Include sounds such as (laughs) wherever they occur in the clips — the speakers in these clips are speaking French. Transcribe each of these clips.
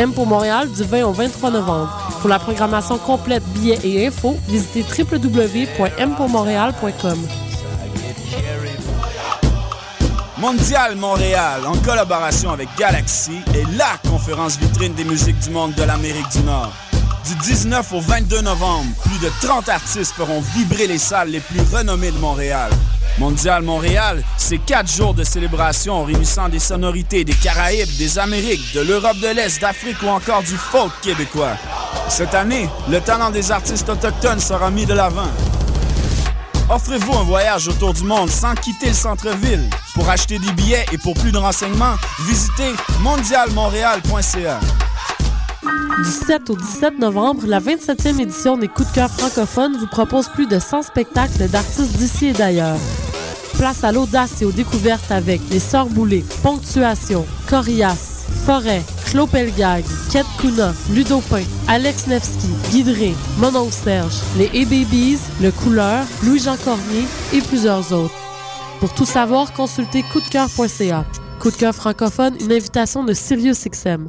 M pour Montréal du 20 au 23 novembre. Pour la programmation complète, billets et infos, visitez www.mpourmontréal.com. Mondial Montréal, en collaboration avec Galaxy, est LA conférence vitrine des musiques du monde de l'Amérique du Nord. Du 19 au 22 novembre, plus de 30 artistes feront vibrer les salles les plus renommées de Montréal. Mondial Montréal, c'est quatre jours de célébration réunissant des sonorités des Caraïbes, des Amériques, de l'Europe de l'Est, d'Afrique ou encore du folk québécois. Cette année, le talent des artistes autochtones sera mis de l'avant. Offrez-vous un voyage autour du monde sans quitter le centre-ville. Pour acheter des billets et pour plus de renseignements, visitez mondialmontréal.ca. Du 7 au 17 novembre, la 27e édition des Coups de cœur francophones vous propose plus de 100 spectacles d'artistes d'ici et d'ailleurs. Place à l'audace et aux découvertes avec Les Sœurs Boulées, Ponctuation, Corias, Forêt, Claude Pelgag, Kate Kuna, Ludopin, Alex Nevsky, Guidré, Monon Serge, les A-Babies, Le Couleur, Louis-Jean Cormier et plusieurs autres. Pour tout savoir, consultez coupdecoeur.ca. Coup de cœur francophone, une invitation de Sirius XM.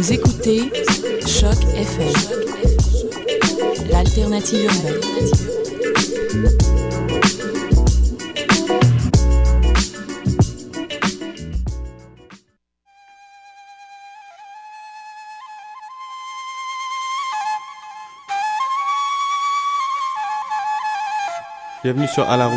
Vous écoutez Choc FM, l'alternative urbaine. Bienvenue sur À la.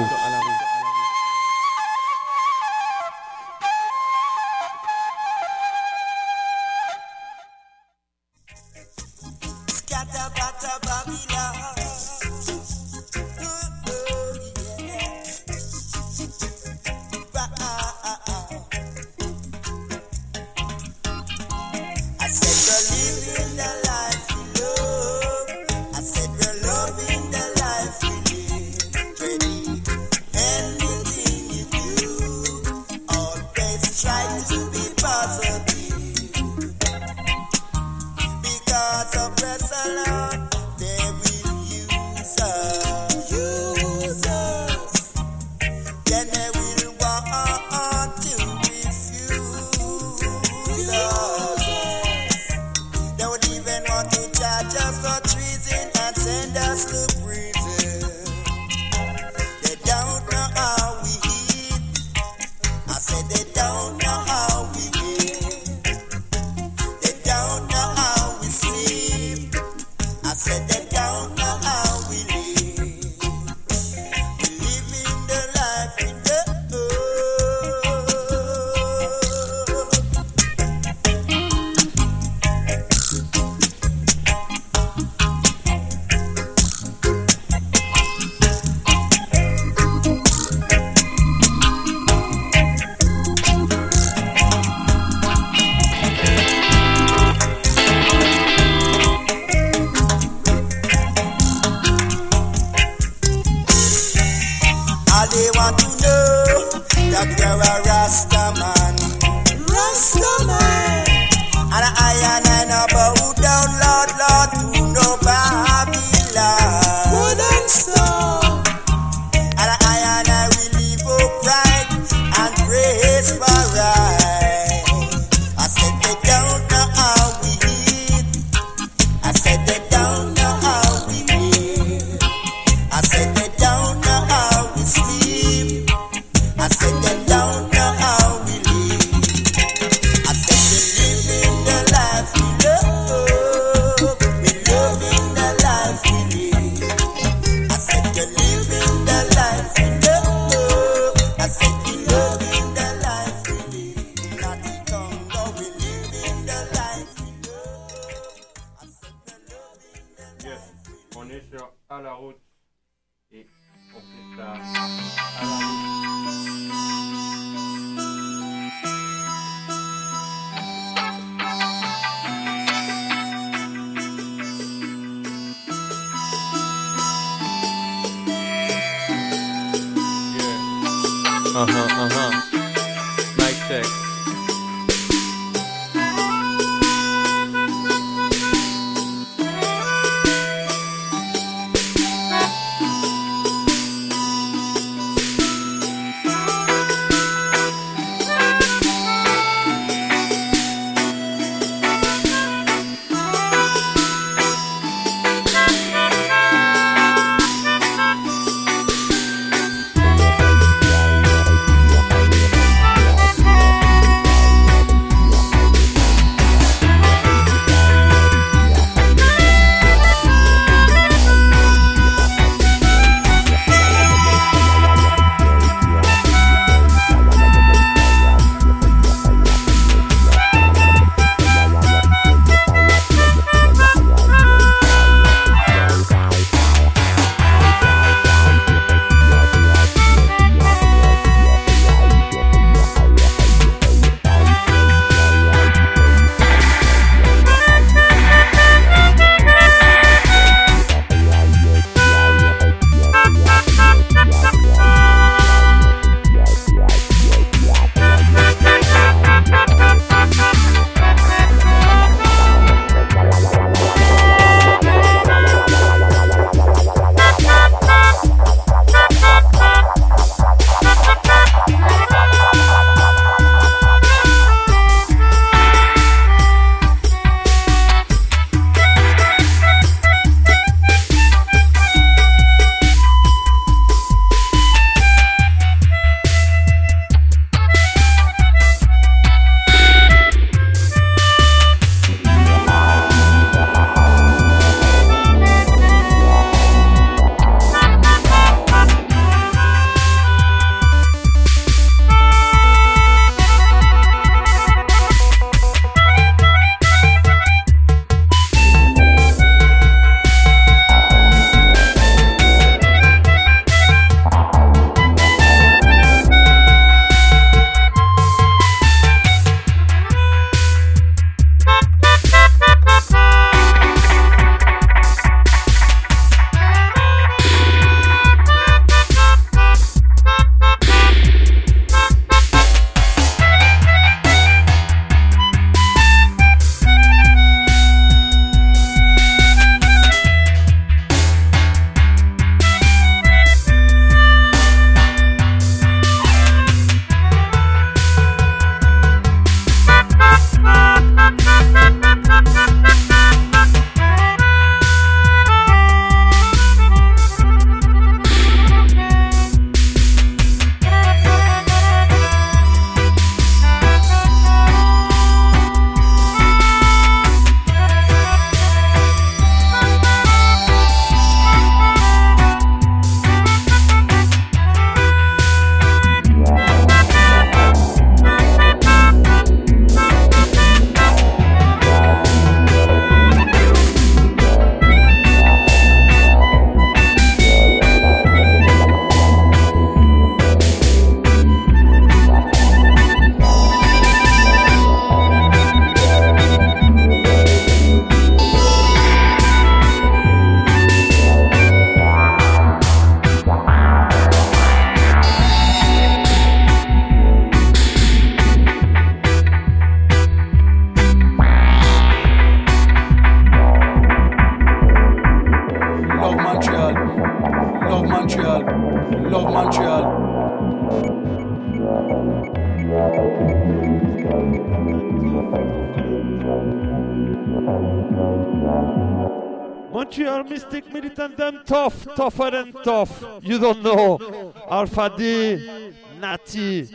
Tougher than tough. You don't know. Alpha D, Natty,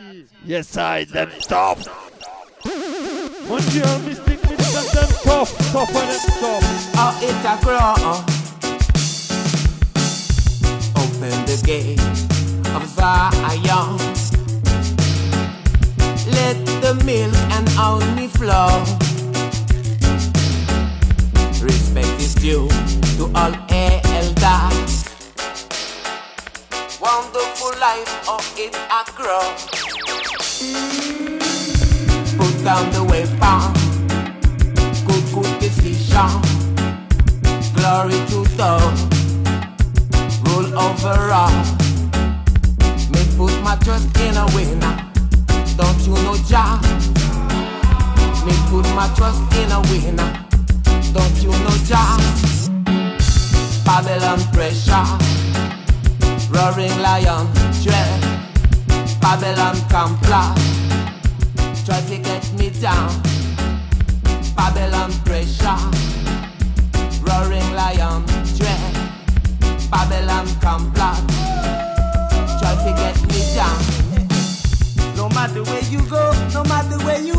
yes I them tough. Montreal Mystic Militant them tough, tougher than tough. Oh, it a grow. Roaring lion dread. Babylon complot, try to get me down. Babylon pressure, roaring lion dread. Babylon complot, try to get me down. No matter where you go, no matter where you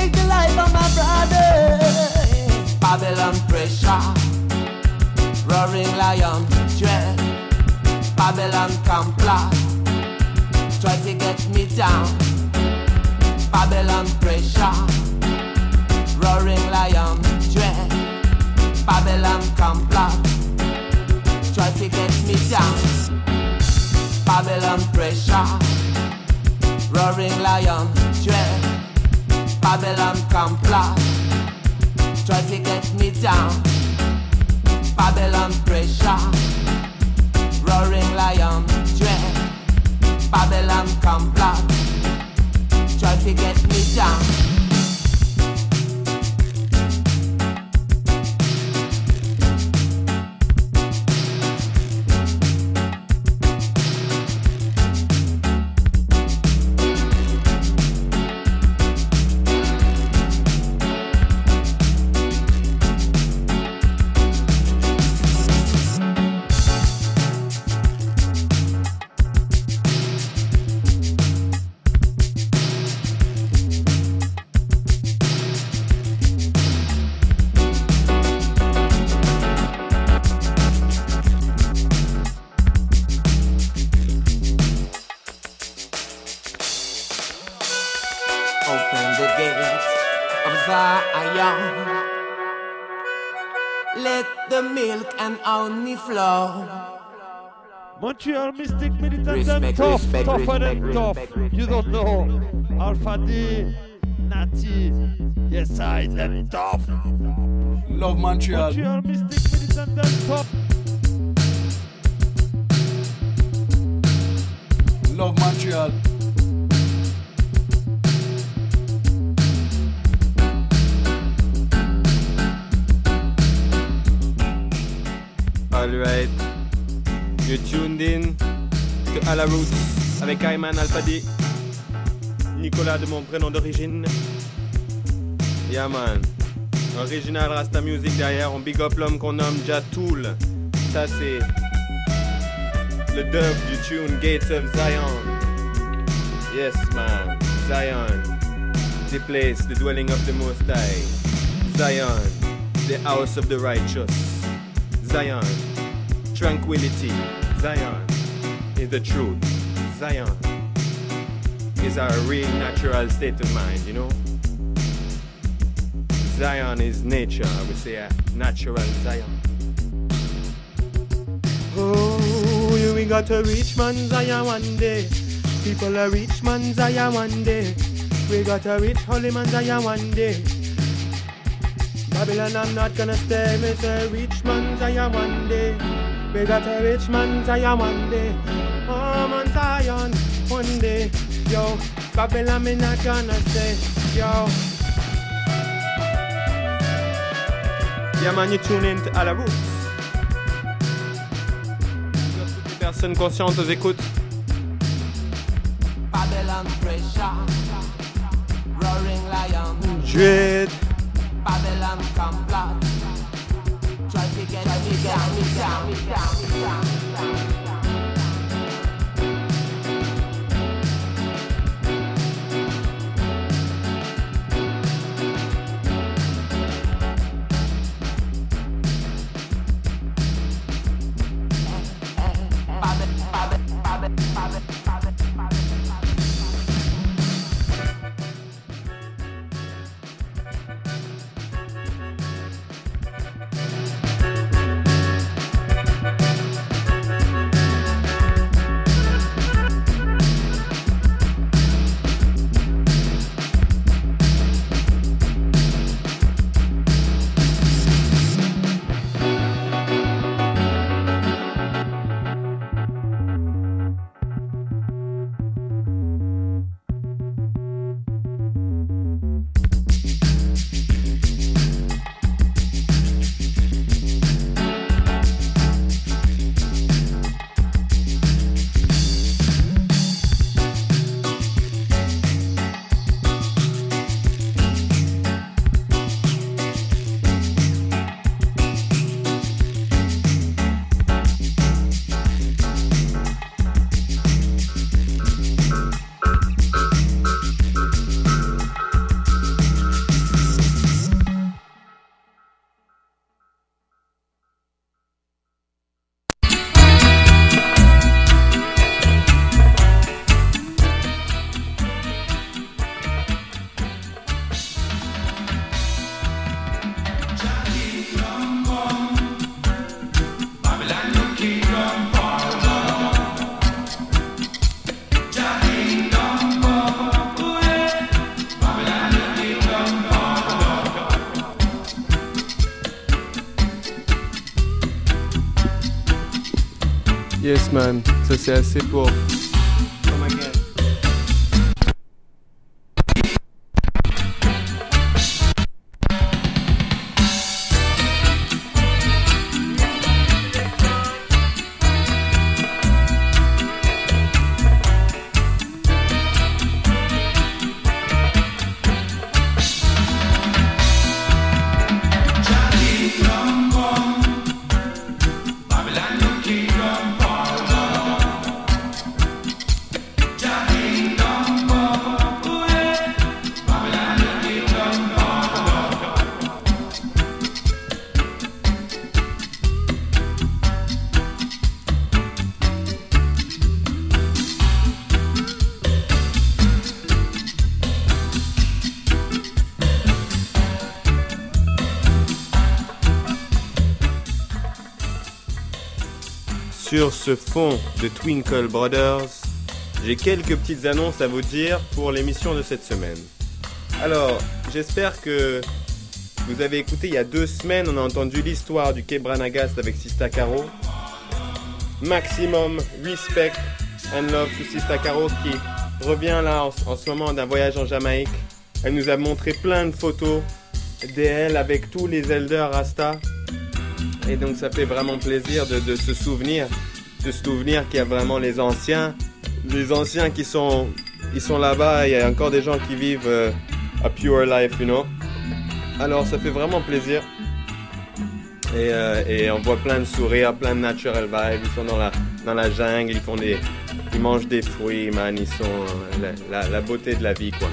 Don't take the life of my brother. Put down your gun, Mr. Officer. Too much killing, too much murder. Put down your weapon, Mr. Murderer. Don't take the life of my brother. Babylon pressure. Roaring lion dread. Babylon complot. Try to get me down. Babylon pressure. Roaring lion dread. Babylon complot. Try to get me down. Babylon pressure. Roaring lion dread. Babylon complot. Try to get me down. Babylon pressure. Roaring lion dread. Babylon complot. Try to get me down. Montreal Mystic Militant them Respect, tough, respect, tougher than tough. respect, You don't know. Alpha D, Natty, yes I them tough. Love Montreal. Montreal Mystic Militant them tough. Love Montreal. Tuned in to À la Roots avec Ayman Alfadi. Nicolas de mon prénom d'origine. Yeah man. Original Rasta Music derrière. On big up l'homme qu'on nomme Jatool. Ça c'est le dub du tune Gates of Zion. Yes man. Zion. The place, the dwelling of the Most High. Zion. The house of the righteous. Zion. Tranquility. Zion is the truth. Zion is our real natural state of mind, you know? Zion is nature. We say a natural Zion. Oh, we got a rich man Zion one day. People a rich man Zion one day. We got a rich holy man Zion one day. Babylon, I'm not gonna stay. Say rich man Zion one day. We got a rich man Zion one day. Oh man Zion one day. Yo, Babylon, me not gonna stay. Yo. Yeah man, you tune in à la boucle. Toutes les personnes conscientes aux écoutes. Babylon pressure, roaring lion, Dread. Babylon complot. Try to get man, ça Sur ce fond de Twinkle Brothers, j'ai quelques petites annonces à vous dire pour l'émission de cette semaine. Alors, j'espère que vous avez écouté il y a deux semaines, on a entendu l'histoire du Quai Branagast avec Sista Caro. Maximum respect and love to Sista Caro qui revient là en, ce moment d'un voyage en Jamaïque. Elle nous a montré plein de photos d'elle avec tous les elders Rasta. Et donc ça fait vraiment plaisir de, se souvenir, se souvenir qu'il y a vraiment les anciens, les anciens qui sont, ils sont là-bas. Il y a encore des gens qui vivent euh, a pure life, you know. Alors ça fait vraiment plaisir. Et, euh, et on voit plein de sourires, plein de natural vibes. Ils sont dans la, dans la jungle, ils font des, ils mangent des fruits, man. Ils sont euh, la, la, beauté de la vie, quoi.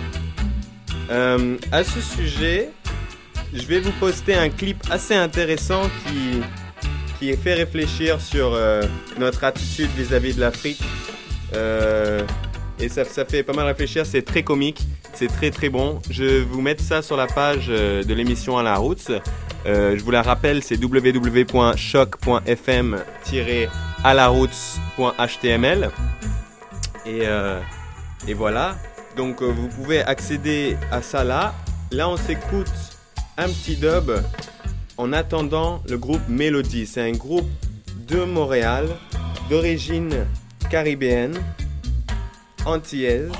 Euh, à ce sujet, je vais vous poster un clip assez intéressant qui, qui fait réfléchir sur euh, notre attitude vis-à-vis de l'Afrique. Euh, Et ça, ça fait pas mal réfléchir, c'est très comique, c'est très très bon. Je vais vous mettre ça sur la page euh, de l'émission à la route. Je vous la rappelle, c'est www.choc.fm-alaroutes.html. Et, et voilà. Donc vous pouvez accéder à ça là. Là, on s'écoute un petit dub en attendant le groupe Melody. C'est un groupe de Montréal, d'origine caribéenne, antillaise.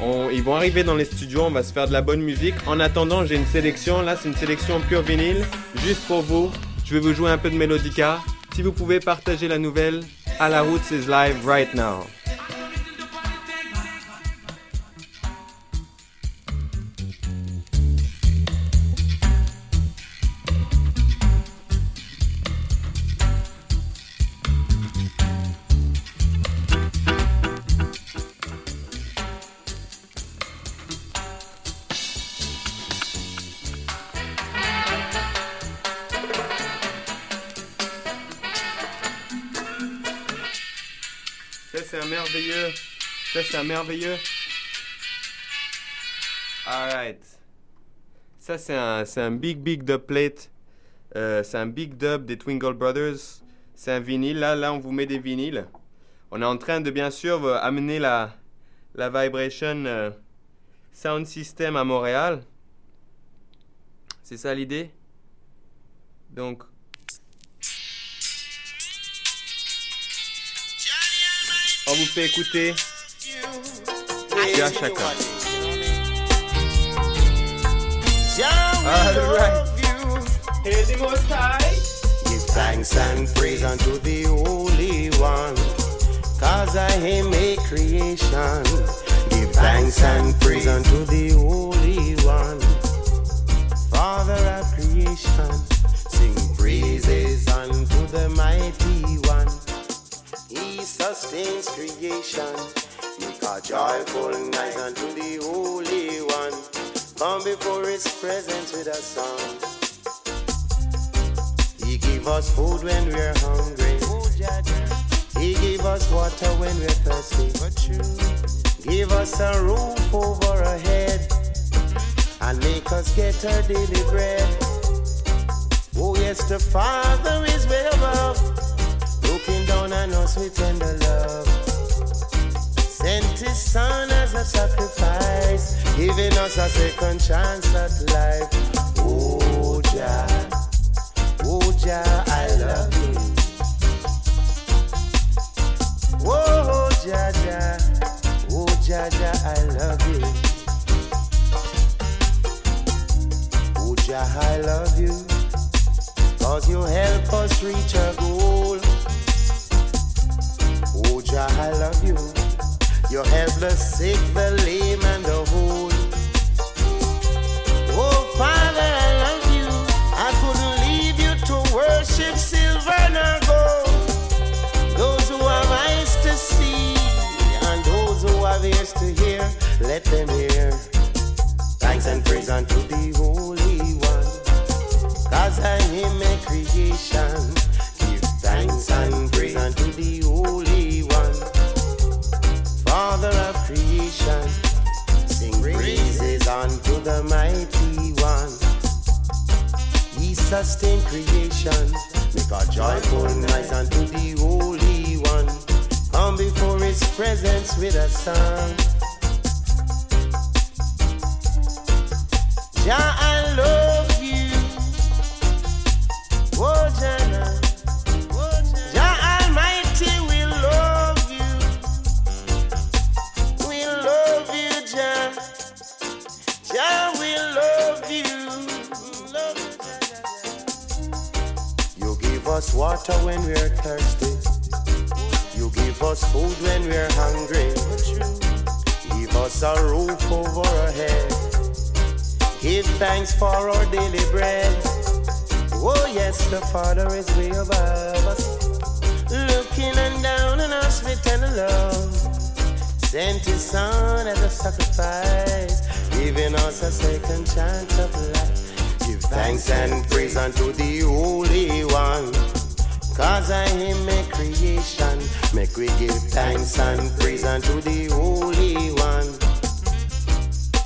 On- ils vont arriver dans les studios, on va se faire de la bonne musique. En attendant, j'ai une sélection. Là, c'est une sélection pure vinyle, juste pour vous. Je vais vous jouer un peu de Melodica. Si vous pouvez partager la nouvelle, à la route is live right now. Merveilleux. Alright. Ça, c'est un, un big, big dub plate. Euh, c'est un big dub des Twinkle Brothers. C'est un vinyle. Là, là, on vous met des vinyles. On est en train de, bien sûr, euh, amener la, la Vibration euh, Sound System à Montréal. C'est ça l'idée? Donc, on vous fait écouter. À chacun. Alright. Give thanks and praise unto the Holy One, cause I am a creation. Give thanks and praise unto the Holy One, Father of creation. Sing praises unto the mighty one. He sustains creation. Make a joyful night unto the Holy One. Come before His presence with a song. He give us food when we're hungry. He give us water when we're thirsty. Give us a roof over our head and make us get our daily bread. Oh yes, the Father is way above, looking down on us with tender love. Son as a sacrifice, giving us a second chance at life. Oh Jah. Oh, Jah, I love you. Oh, Jah, Jah. Oh, Jah, Jah, I love you. Oh, Jah, I love you. Cause you help us reach our goal. Oh, Jah, I love you. You help the sick, the lame, and the whole. Oh, Father, I love you. I couldn't leave you to worship silver nor gold. Those who have eyes to see and those who have ears to hear, let them hear. Thanks and praise unto the Holy One. Cause I am a creation. Give thanks and praise unto the the mighty one. He sustain creation. Make a joyful noise unto the Holy One. Come before His presence with a song. Jah, I love you. Oh, Jana. Us water when we're thirsty. You give us food when we're hungry. Give us a roof over our head. Give thanks for our daily bread. Oh yes, the Father is way above us, looking and down on us with tender love. Sent His Son as a sacrifice, giving us a second chance of life. Thanks and praise unto the Holy One. Cause I am a creation, make we give thanks and praise unto the Holy One.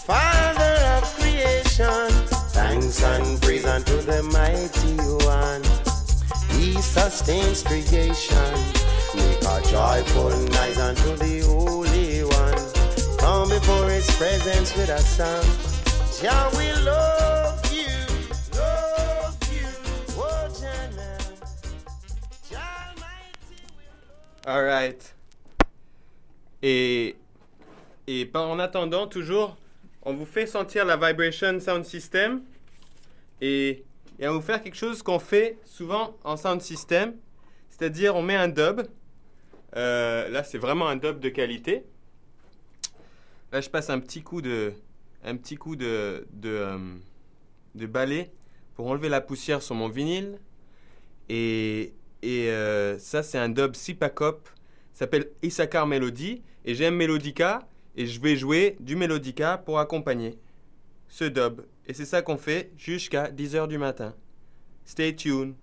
Father of creation, thanks and praise unto the mighty one. He sustains creation. Make a joyful noise unto the Holy One. Come before his presence with a song. Jah we love Alright. Et, et pas- en attendant, toujours, on vous fait sentir la Vibration Sound System. Et, et on vous faire quelque chose qu'on fait souvent en Sound System. C'est-à-dire, on met un dub. Euh, là, c'est vraiment un dub de qualité. Là, je passe un petit coup de, un petit coup de, de, euh, de balai pour enlever la poussière sur mon vinyle. Et, et euh, ça, c'est un dub Sipacop. Ça s'appelle Issachar Melody. Et j'aime Melodica. Et je vais jouer du Melodica pour accompagner ce dub. Et c'est ça qu'on fait jusqu'à 10h du matin. Stay tuned.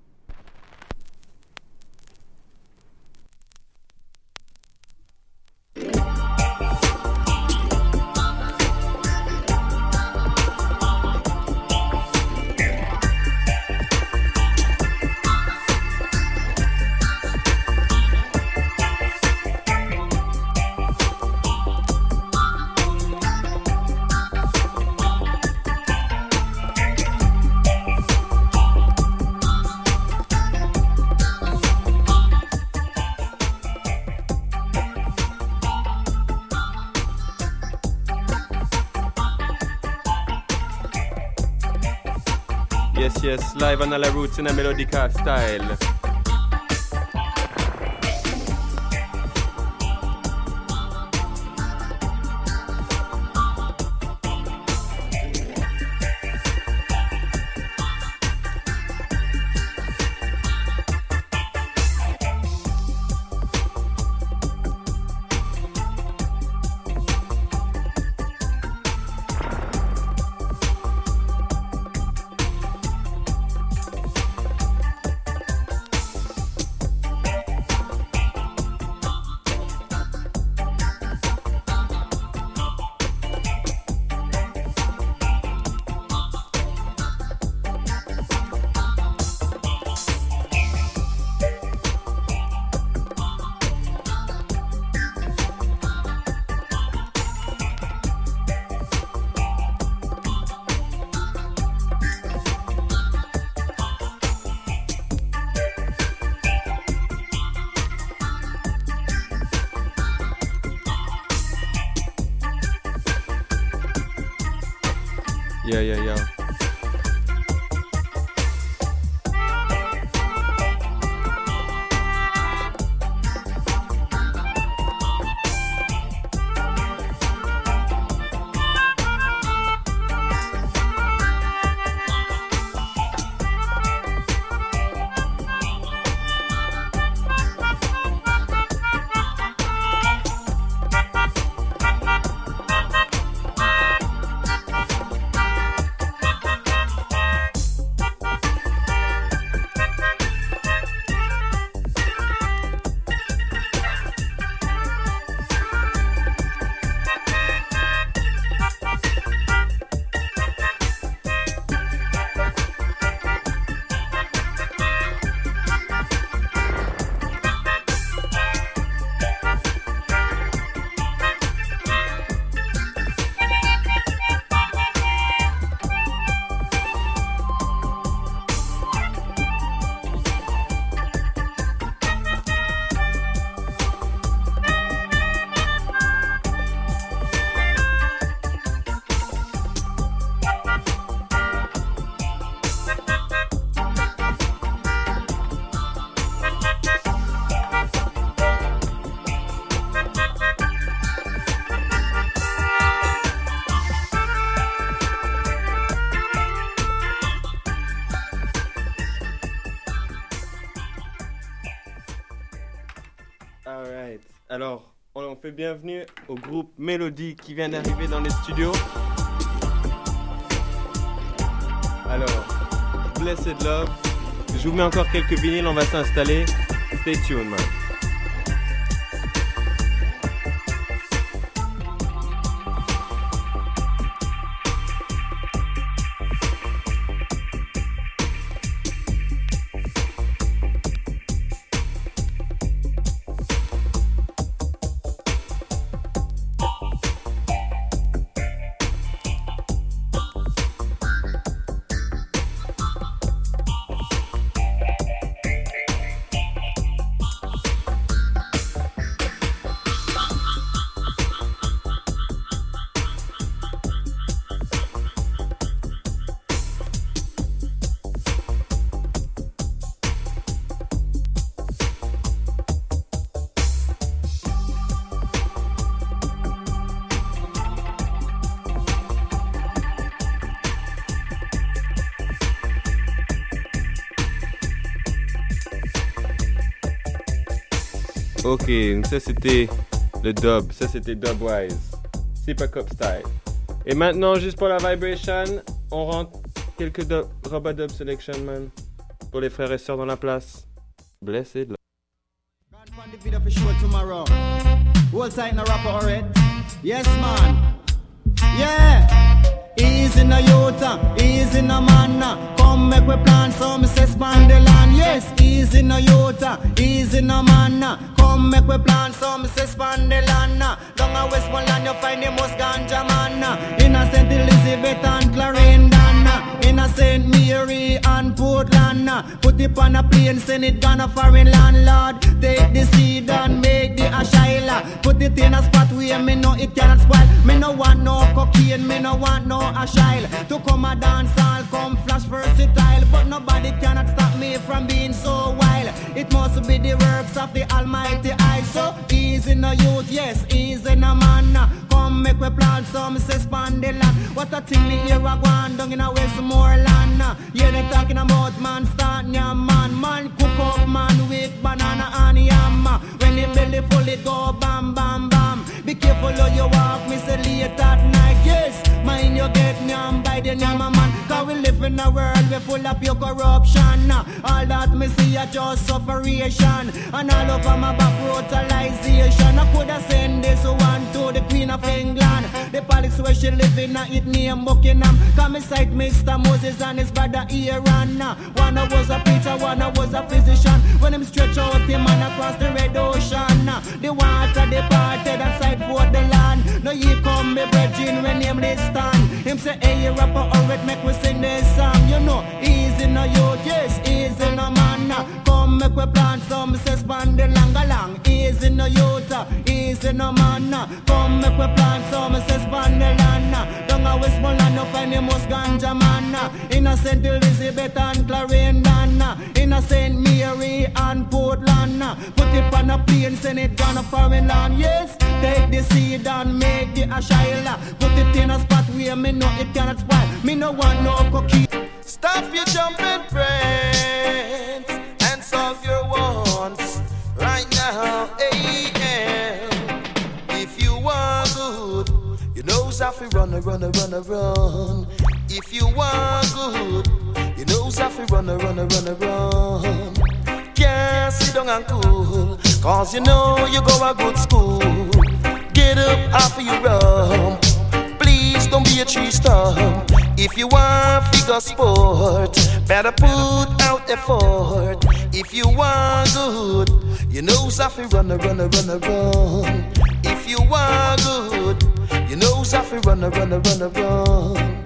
Yes, live on la roots in a Melodica style. Bienvenue au groupe Mélodie qui vient d'arriver dans les studios. Alors, Blessed Love. Je vous mets encore quelques vinyles, on va s'installer. Stay tuned, man. Ça c'était le dub. Ça c'était Dubwise. C'est pas cop style. Et maintenant, juste pour la vibration, on rentre quelques dub, Robot Dub Selection, man. Pour les frères et sœurs dans la place. Blessed. Alright. Yes, man. Yeah. Easy in a youth, easy in a man. Come make we plan some say span the land. Yes, easy in a youth, easy in a man. Come make we plan some say span the land. Down a Westmoreland you find the most ganja man. Innocent Elizabeth and Clarendon. In a St. Mary and Portland. Put it on a plane, send it down a foreign landlord. Take the seed and make the ashila. Put it in a spot where me know it cannot spoil. Me no want no cocaine, me no want no ashile. To come a dance all come flash But nobody cannot stop me from being so wild. It must be the works of the Almighty I. So easy no youth, yes, easy no man. Come make we plant some say span the land. What a thing me hear a gone down in a Westmoreland. Yeah, they talking about man start yam man. Man cook up man with banana and yam. When the belly full it go bam bam bam. Be careful how you walk, me say late at night. Mind you get yam by the yam man. Cause we live in a world we full of your corruption. All that me see are just sufferation. And all over my back brutalization. I could have sent this one to the Queen of England. The palace where she live in, it name Buckingham. Come inside Mr. Moses and his brother Aaron. One of was a preacher, one of was a physician. When him stretch out him man across the red ocean. The water departed and side for the land. No ye come me brethren when him stand. Him say, hey, you rapper, alright, make we sing this song. You know, easy no youth, yes, easy no man. Come make we plant some, say span the long along. Easy no youth, easy no man. Come make we plant some, say span the land. Down a Westmoreland, no find the most ganja man. Innocent Elizabeth and Clarendon. Innocent Mary and Portland. Put it on a plane, send it down a foreign land. Yes, take the seed and make the ashila. Put it in a spot where me know it cannot spoil. Me no want no cookie. Stop your jumping friends and solve your wants right now. AM. If you want good, you know Safi run a run a run a run. If you want good, you know Safi run a run a run a run. Can't sit down and cool, cause you know you go a good school. Get up of your Please don't be a tree stump. If you want figure sport, better put out effort. If you want good, you know Safi run a run a run a run. If you want good, you know Safi run a run a run a run.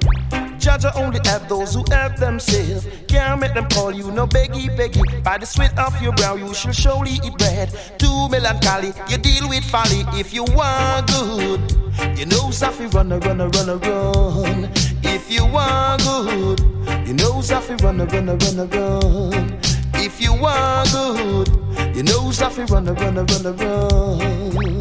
Jaja only help those who help themselves. Can't make them call you no beggy beggy. By the sweat of your brow, you shall surely eat bread. Too melancholy, you deal with folly. If you want good, you know Safi run a run a run a run. If you want good, you know Safi run a run a run a run. If you want good, you know Safi run a run a run a run.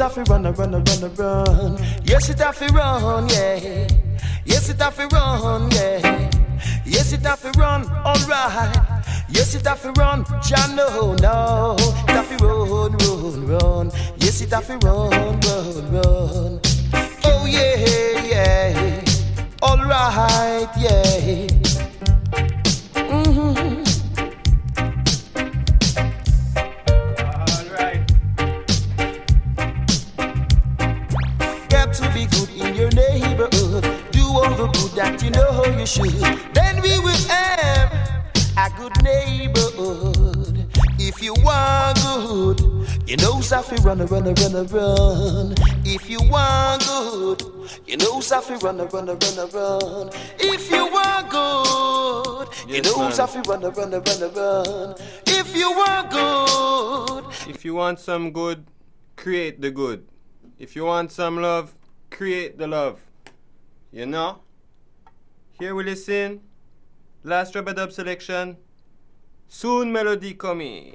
Know Safi run run run run. Yes it have to run, yeah. Yes it have to run, yeah. Yes it have to run, alright. Yes it have to run, Jah no no. It have to run, run, run. Yes it have to run, run, run. Oh yeah, yeah. Alright, yeah. the good that you know you should, then we will have a good neighborhood. If you want good, you know Safi run a run a run a run. If you want good, you know Safi run a run a run a run. If you want good, you know Safi run a run a run a run. If you want good, if you want some good, create the good. If you want some love, create the love. You know? Here we listen. Last Rabadub selection. Soon melody coming.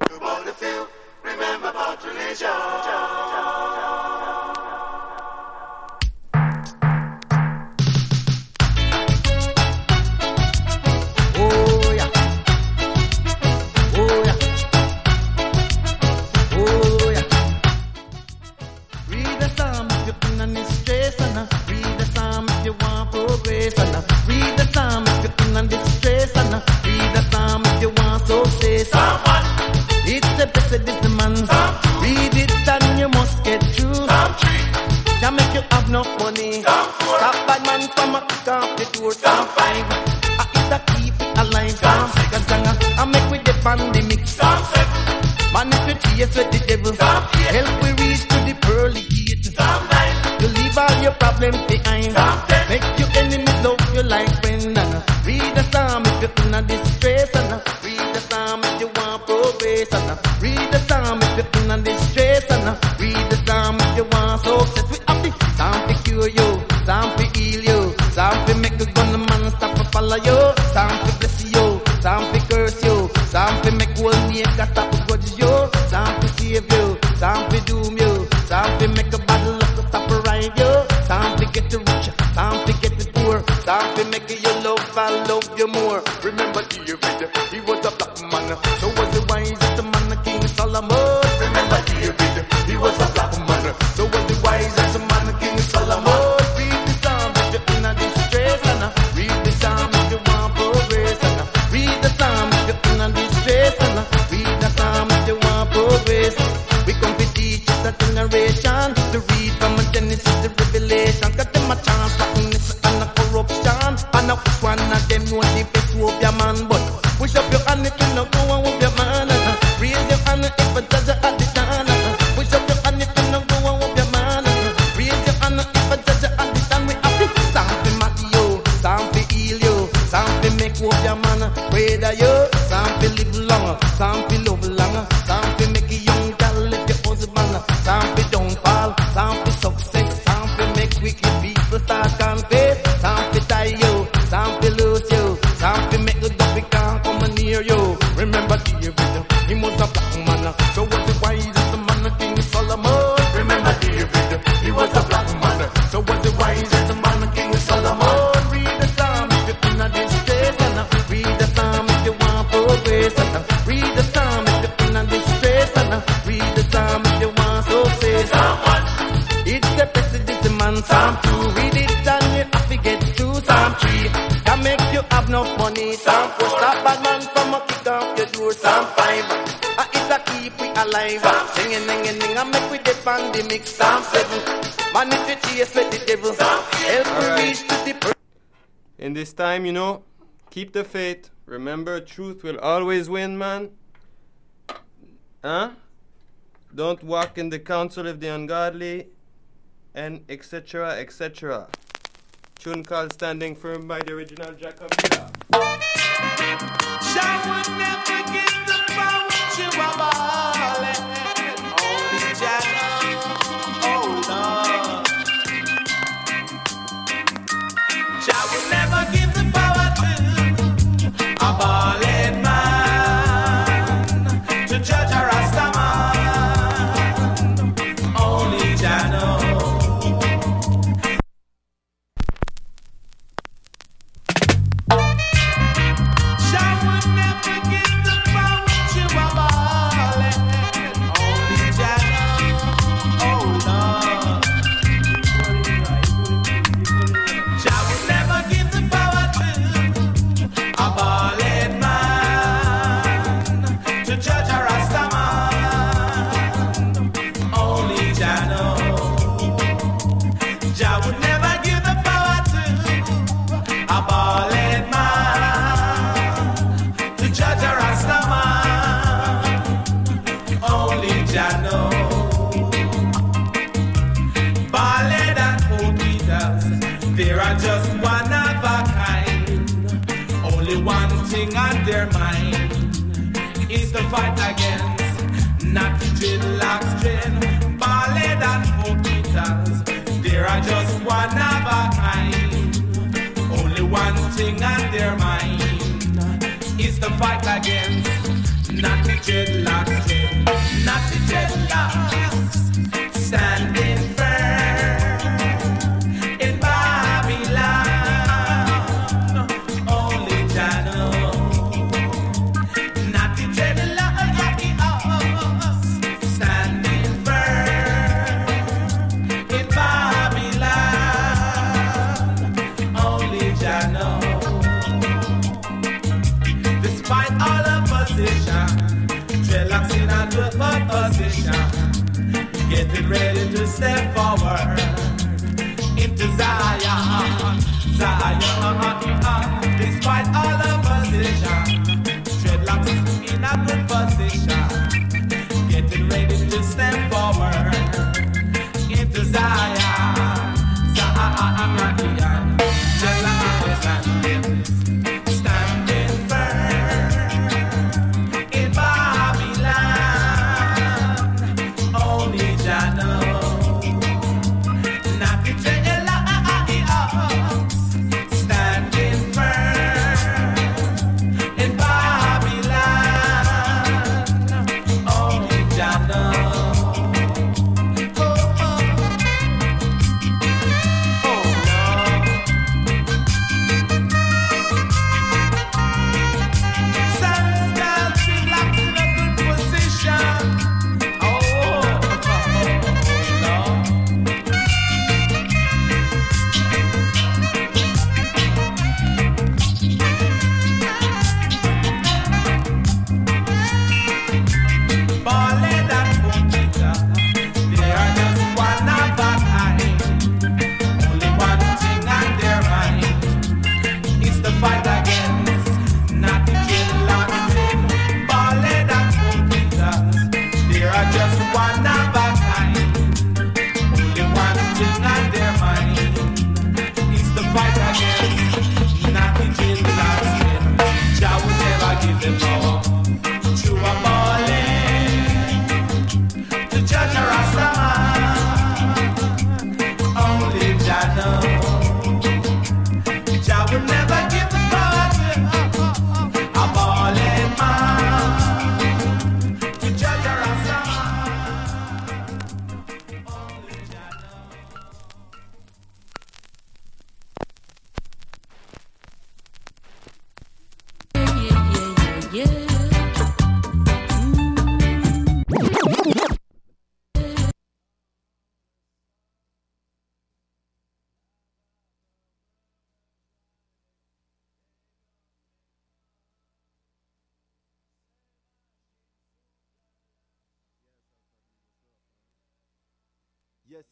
Come find me. I eat a keep it alive. Come sick. Uh, I make with the pandemic. Come sick. Man, is you chase with the devil. Come Help we reach to the pearly gate. Come find. You leave all your problems. the faith. Remember, truth will always win, man. Huh? Don't walk in the counsel of the ungodly, and etc., etc. Tune called Standing Firm by the original Jacob. Jack would never give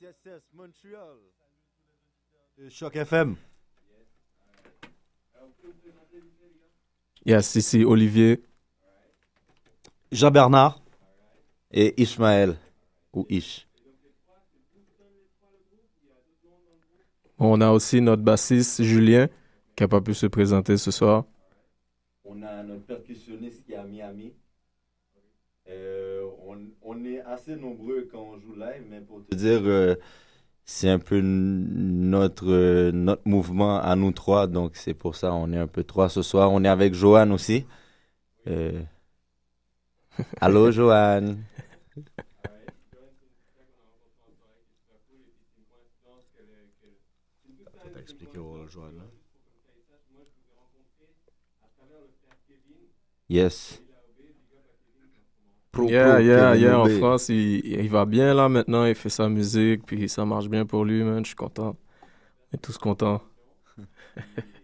Yes, yes, Montreal. Choc FM. Yes, ici Olivier. Jean-Bernard. Et Ismaël. Ou Ish. On a aussi notre bassiste Julien qui n'a pas pu se présenter ce soir. On a notre percussionniste qui est à Miami. Euh, on, on est assez nombreux quand on joue live, mais pour te Je veux dire, euh, c'est un peu notre, euh, notre mouvement à nous trois, donc c'est pour ça on est un peu trois ce soir. On est avec Joanne aussi. Euh, (laughs) Allô, Joanne. expliquer Joanne. là. Yes. Pro, yeah, pro, yeah, yeah. En. France, il, il va bien là maintenant. Il fait sa musique, puis ça marche bien pour lui, man. Je suis content. On est tous contents. (laughs)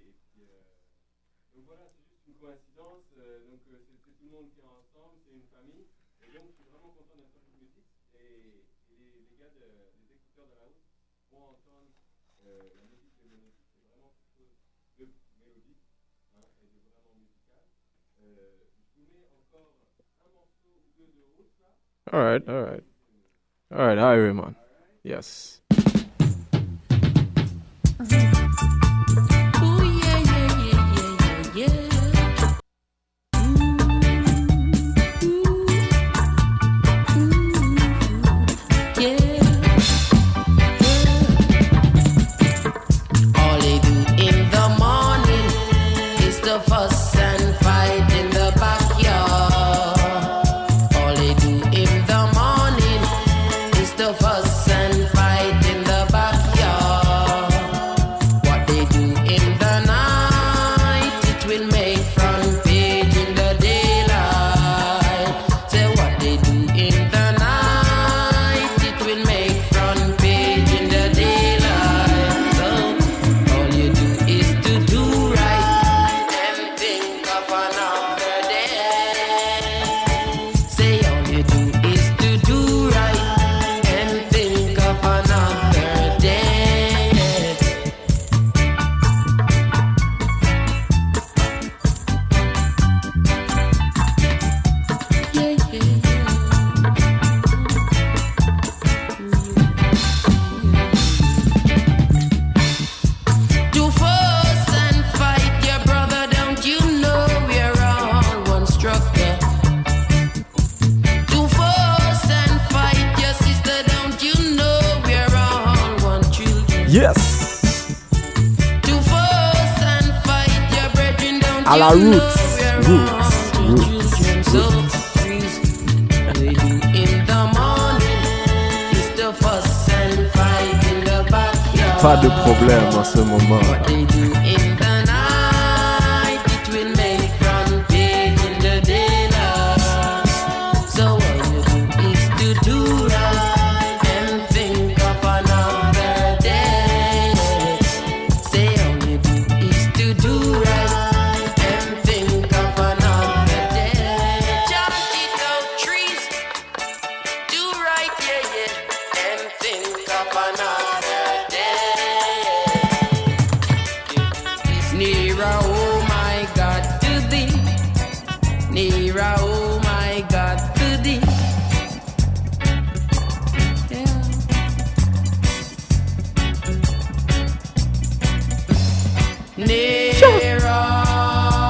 All right, all right. All right, Irie, man. Yes. Ooh,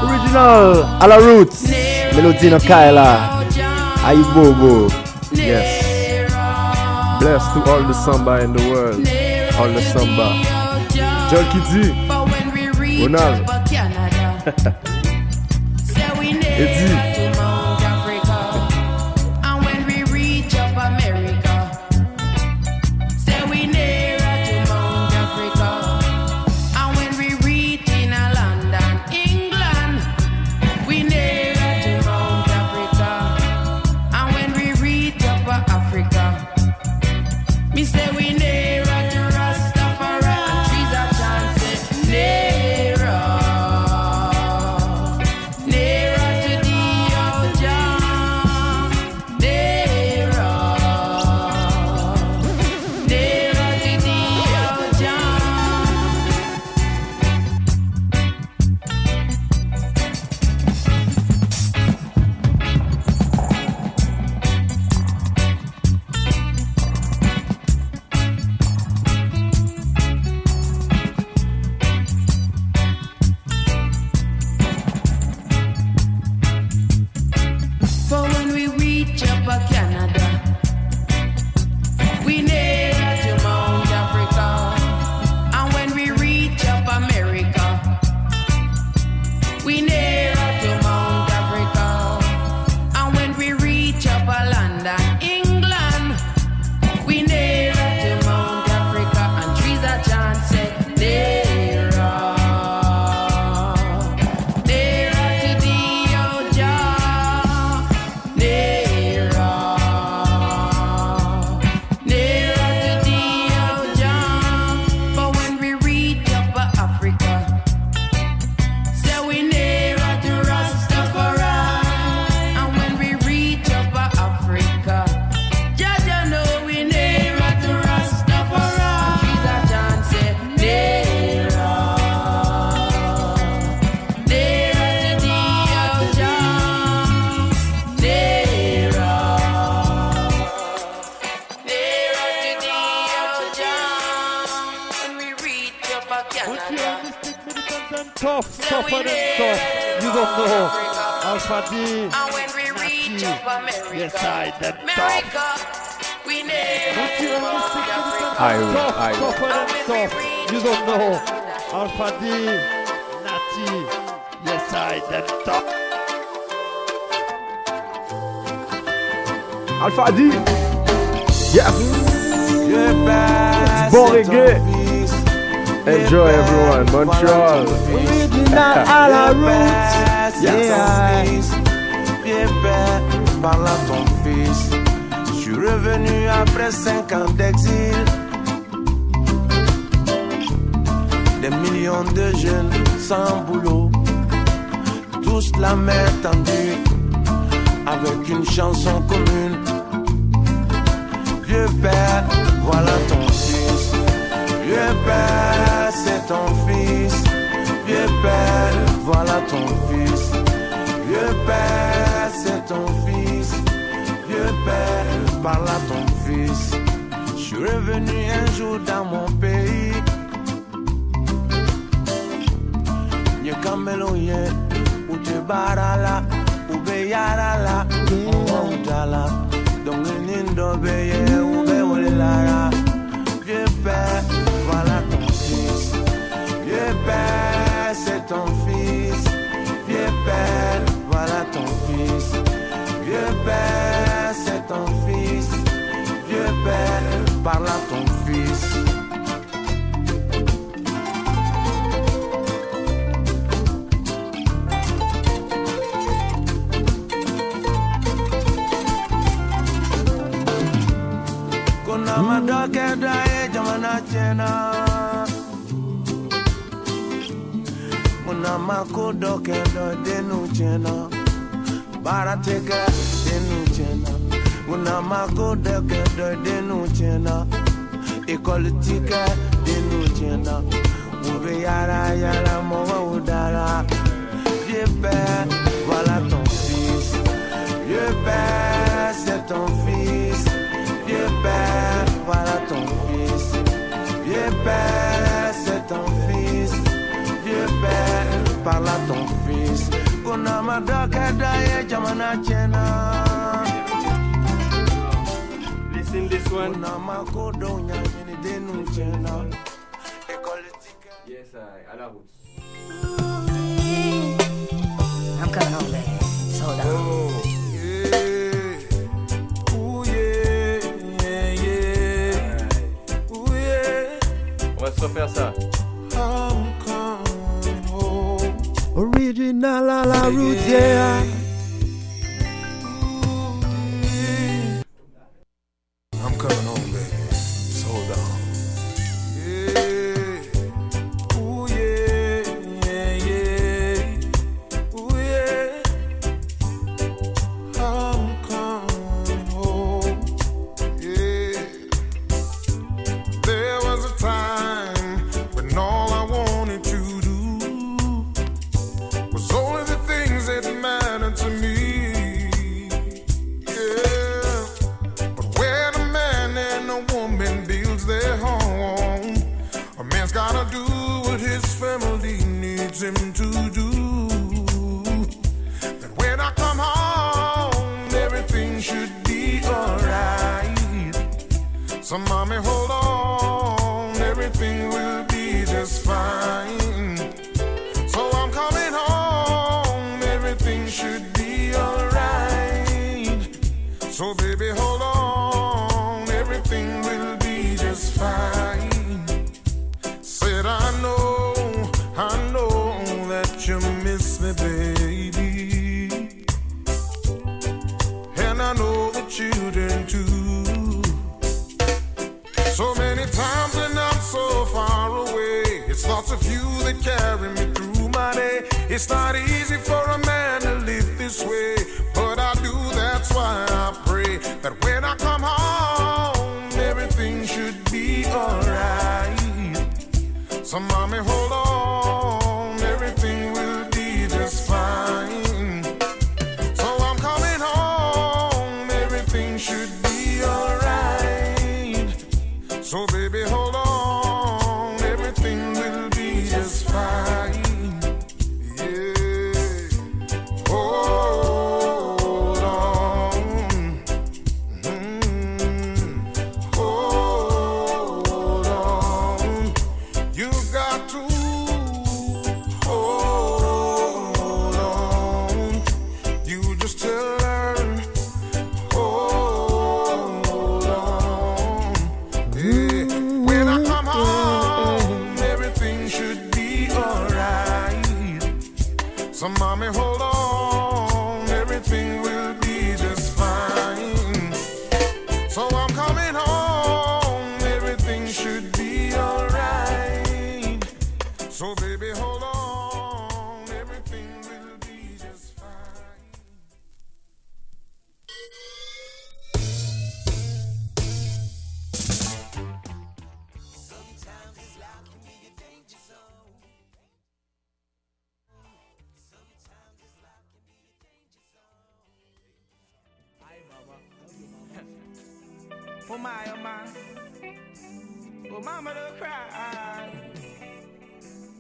Original, à la roots. Mélodie dans Kaila. Aïe Bobo. Yes. Bless to all the samba in the world. All the samba. Joel Kiddy. Ronald. Et. (laughs) Alpha D. Yes. Bon reggae. Enjoy everyone. Montreal. Parle à ton fils. Je suis revenu après 5 ans d'exil. Des millions de jeunes sans boulot. Tous la main tendue avec une chanson commune. Vieux père, voilà ton fils. Vieux père, c'est ton fils. Vieux père, voilà ton fils. Vieux père, c'est ton fils. Vieux père, parle à ton fils. Je suis revenu un jour dans mon pays. Nyekamelo ye, Utebarala ube yarala ọwọ́ utala dọ̀ngẹ́ ní ndọ́bẹ yẹ ube wọlé lára vieux père voilà ton fils. Vieux père c'est ton fils. Vieux père voilà ton fils. Vieux père c'est ton fils. Vieux père parle à ton fils. I'm a dark and dry, I'm a chena. When I'm a cold dark and dry, they no chena. But I take a they chena. When I'm a cold dark and dry, they no chena. Equality, they no chena. Move yara yara, move udara. Vieux père, voilà ton fils. Vieux père, c'est ton fils. Vieux père. Père, c'est ton fils. Vieux père, parle à ton fils. Kuna madoka daye jamana chena. Listen this one. Kuna makodo nyanyini denu chena. Yes, I, à la route. I'm coming home, baby. So hold on. Ooh va se refaire ça. I'm coming home. Original à la route, yeah. Oh my, oh my. Oh mama don't cry.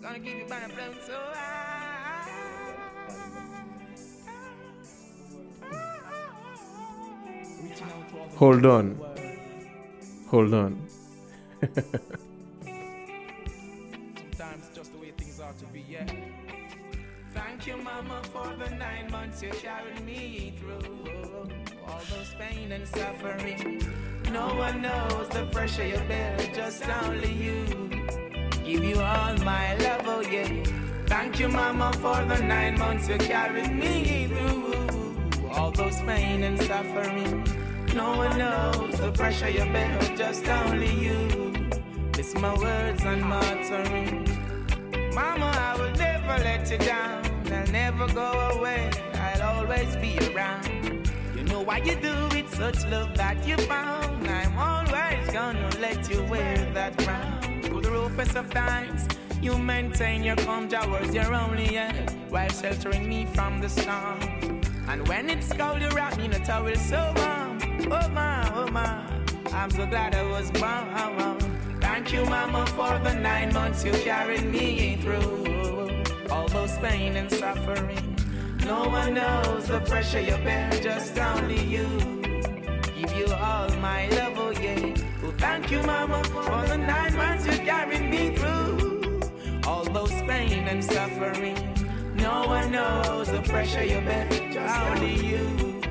Gonna keep you by the blood so high. Hold on. Hold on. Sometimes just the way things are to be, yeah. Thank you, Mama, for the nine months you carried me through. All those pain and suffering. No one knows the pressure you bear, just only you. Give you all my love, oh yeah. Thank you, Mama, for the nine months you carried me through. All those pain and suffering. No one knows the pressure you bear, just only you. It's my words and my uttering. Mama, I will never let you down. I'll never go away. I'll always be around. You know why you do it, such love that you found. Gonna let you wear that crown. Through the roughest of times, you maintain your calm towards your only end while sheltering me from the storm. And when it's cold, you wrap me in a towel so warm. Oh my, oh my, I'm so glad I was born. Thank you, Mama, for the nine months you carried me through. All those pain and suffering. No one knows the pressure you bear, just only you. Give you all my love. Oh, thank you, Mama, for the nine months you carried me through. All those pain and suffering. No one knows the pressure you bear, only you.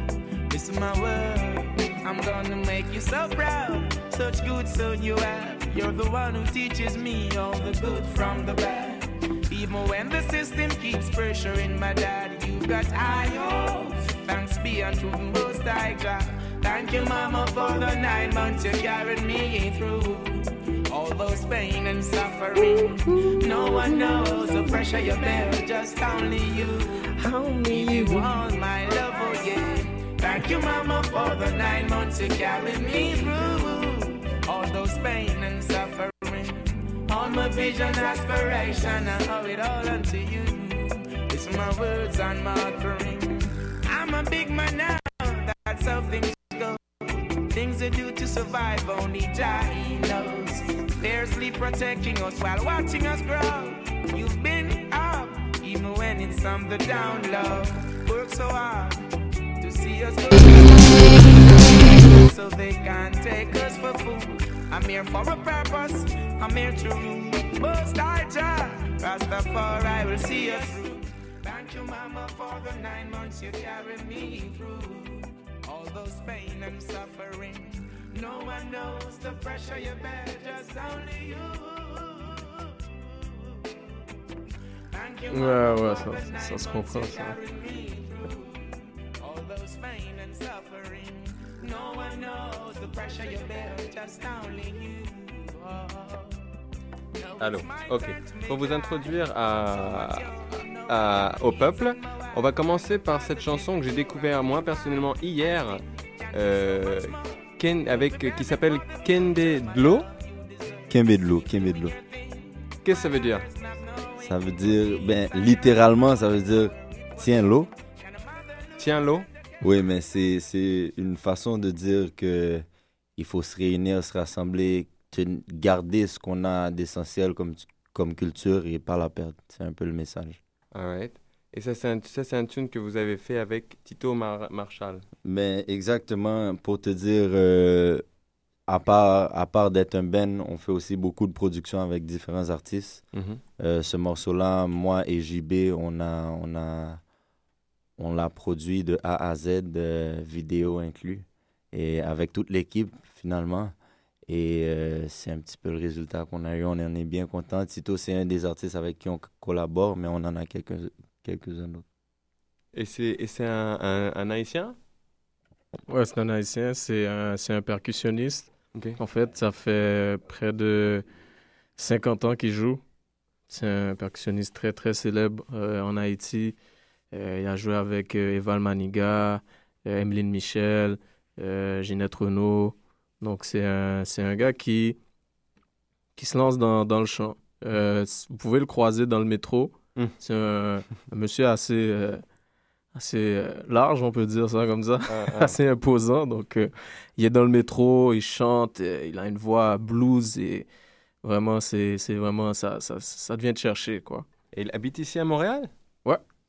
This is my word. I'm gonna make you so proud. Such good son you have. You're the one who teaches me all the good from the bad. Even when the system keeps pressuring my dad, you've got high hopes. Thanks be unto the most high God. Thank you, Mama, for the nine months you carried me through. All those pain and suffering. No one knows the pressure you bear, just only you. Only you. all my love, oh yeah. Thank you, Mama, for the nine months you carried me through. All those pain and suffering. All my vision, aspiration, I owe it all unto you. It's my words and my offering. I'm a big man now, that's how things go. Things they do to survive, only Jah knows. Fiercely protecting us while watching us grow. You've been up, even when it's on the down low. Work so hard to see us go. So they can't take us for food. I'm here for a purpose. I'm here to rule. Most high Jah, Rastafari will see us through. Thank you, Mama, for the nine months you carried me through. All those pain and suffering. No one knows the pressure you bear, just only you. Thank you, Ouais, ouais, ça, ça se comprend, ça. carried me through. All those pain and suffering. No one knows the pressure you bear, just only you. Allô, ok. Pour vous introduire à, à- au peuple, on va commencer par cette chanson que j'ai découvert moi personnellement hier, euh, Ken, avec, qui s'appelle Kende Dlo. Kembedlo, Kembedlo. Qu'est-ce que ça veut dire? Ça veut dire, ben, littéralement, ça veut dire tiens l'eau. Tiens l'eau? Oui, mais c'est une façon de dire que il faut se réunir, se rassembler, garder ce qu'on a d'essentiel comme, comme culture et pas la perdre. C'est un peu le message. Alright. Et ça, c'est un, ça, un tune que vous avez fait avec Tito Mar- Marshall. Mais exactement, pour te dire, euh, à part, à part d'être un band, on fait aussi beaucoup de production avec différents artistes. Mhm. Euh, ce morceau-là, moi et JB, on a, on a, on l'a produit de A à Z, euh, vidéo inclus, et avec toute l'équipe finalement. Et euh, c'est un petit peu le résultat qu'on a eu. On en est bien content. Tito, c'est un des artistes avec qui on collabore, mais on en a quelques, quelques-uns d'autres. Et c'est, et c'est un, un, un haïtien? Ouais, c'est un haïtien, c'est un, c'est un percussionniste. En fait, ça fait près de 50 ans qu'il joue. C'est un percussionniste très, très célèbre euh, en Haïti. Euh, il a joué avec euh, Eval Maniga, euh, Emeline Michel, euh, Ginette Renault. Donc, c'est un, c'est un gars qui, qui se lance dans, dans le chant. Euh, vous pouvez le croiser dans le métro. Mm. C'est un, un monsieur assez, euh, assez euh, large, on peut dire ça comme ça, Ah, ah. (laughs) assez imposant. Donc, euh, il est dans le métro, il chante, il a une voix blues et vraiment, c'est c'est vraiment, ça, ça, ça devient de chercher, quoi. Et il habite ici à Montréal?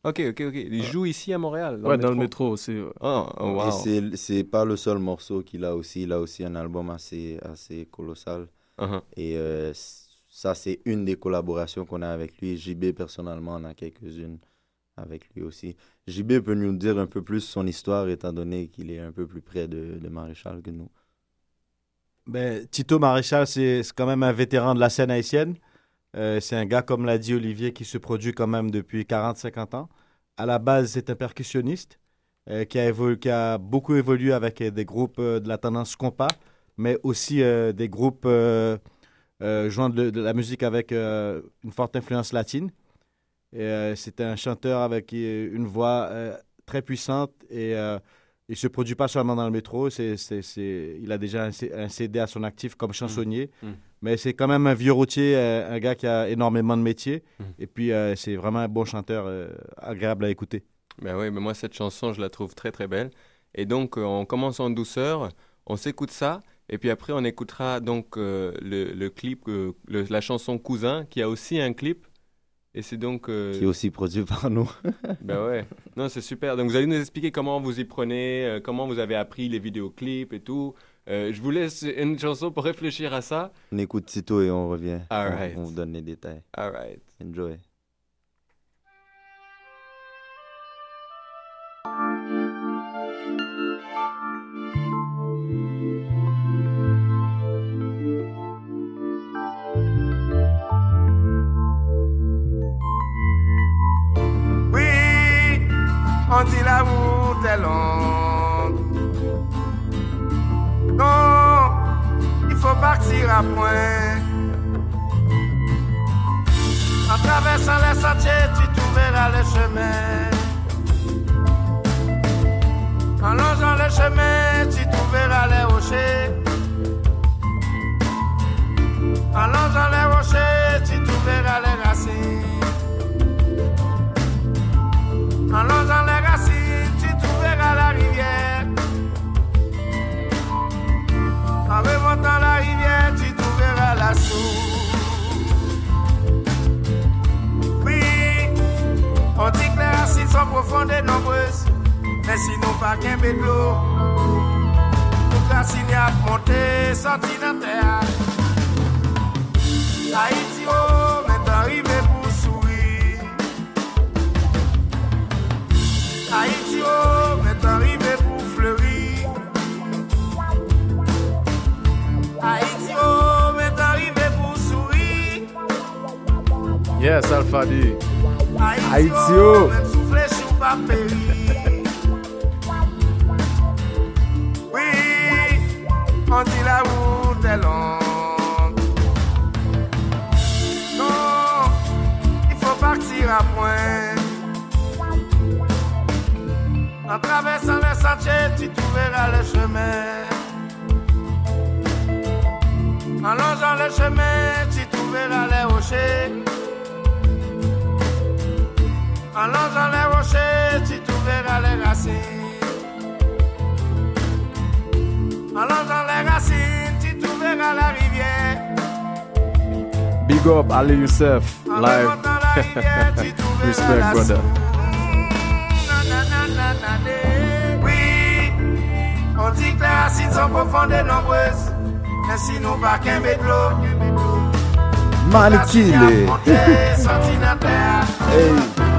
Ok, ok, ok. Il joue ici à Montréal Ouais, dans le métro aussi. ouais. Oh, oh, wow. Et c'est- c'est pas le seul morceau qu'il a aussi. Il a aussi un album assez, assez colossal. Uh-huh. Et euh, ça, c'est une des collaborations qu'on a avec lui. JB, personnellement, en a quelques-unes avec lui aussi. JB peut nous dire un peu plus son histoire, étant donné qu'il est un peu plus près de, de Maréchal que nous. Ben, Tito Maréchal, c'est c'est quand même un vétéran de la scène haïtienne. Euh, c'est un gars, comme l'a dit Olivier, qui se produit quand même depuis 40-50 ans. À la base, c'est un percussionniste euh, qui, a évolu- qui a beaucoup évolué avec des groupes euh, de la tendance compas, mais aussi des groupes jouant de, de la musique avec une forte influence latine. C'est un chanteur avec une voix très puissante et il se produit pas seulement dans le métro. C'est, il a déjà un, CD à son actif comme chansonnier. Mm. Mais c'est quand même un vieux routier, euh, un gars qui a énormément de métiers. Mm. Et puis, euh, c'est vraiment un bon chanteur, euh, agréable à écouter. Ben oui, mais moi cette chanson, je la trouve très très belle. Et donc euh, on commence en douceur, on s'écoute ça, et puis après on écoutera donc euh, le, le clip, euh, le- la chanson Cousin, qui a aussi un clip. Et c'est donc... euh, Qui est aussi produit par nous. (laughs) ben ouais, non c'est super. Donc vous allez nous expliquer comment vous y prenez, euh, comment vous avez appris les vidéoclips et tout. Euh, je vous laisse une chanson pour réfléchir à ça. On écoute Tito et on revient. All On- right. on, vous donne les détails. All right. Enjoy. Point. En traversant les sentiers, tu trouveras le chemin. En longeant le chemin, tu trouveras les rochers. En longeant les rochers, tu trouveras les racines. En longeant les racines, tu trouveras la rivière. En remontant la source. Oui, on dit que les racines sont profondes et nombreuses. Mais sinon, pas qu'un l'eau. Toute racine a monté, sorti dans terre. Haïti, oh, maintenant arrivé pour sourire. Haïti, oh, Yes, Alpha D. Oui, on dit la route est longue. Non, il faut partir à point. En traversant le sentier, tu trouveras le chemin. En longeant le chemin, tu trouveras les rochers. En longeant les rochers, tu trouveras les racines. En longeant les racines, tu trouveras la rivière. Big up Ali Youssef, live. rivière, (laughs) Respect, brother. Oui, on dit que les racines sont profondes et nombreuses. Mais si nous pas qu'un bédlo, Malikile. dans. Hey.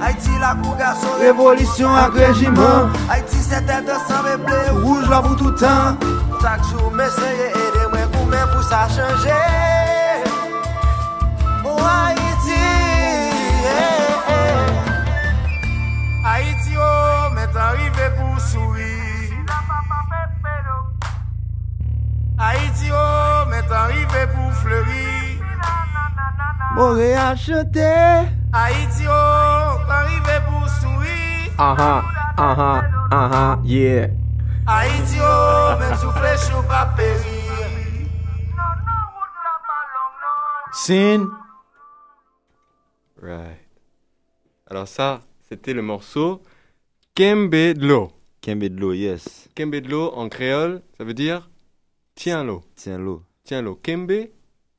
Haïti la kou gaso, revolisyon ak rejiman Haïti se tèt ansan me ble, rouj la pou toutan Tak chou meseye, ede mwen kou men pou sa chanje Mou Haïti eh, eh. Haïti oh, yo, met arrive pou souri Haïti oh, yo, met arrive pou fleuri Montréal chante Haïti, oh, arrivé pour sourire. Uh-huh, uh-huh, uh-huh, yeah. Haïti, oh, même souffler sur pas périr. Sin. Right. Alors ça, c'était le morceau Kembedlo. Kembedlo, yes. Kembedlo en créole, ça veut dire tiens l'eau. Tiens l'eau. Tiens l'eau. Kembe,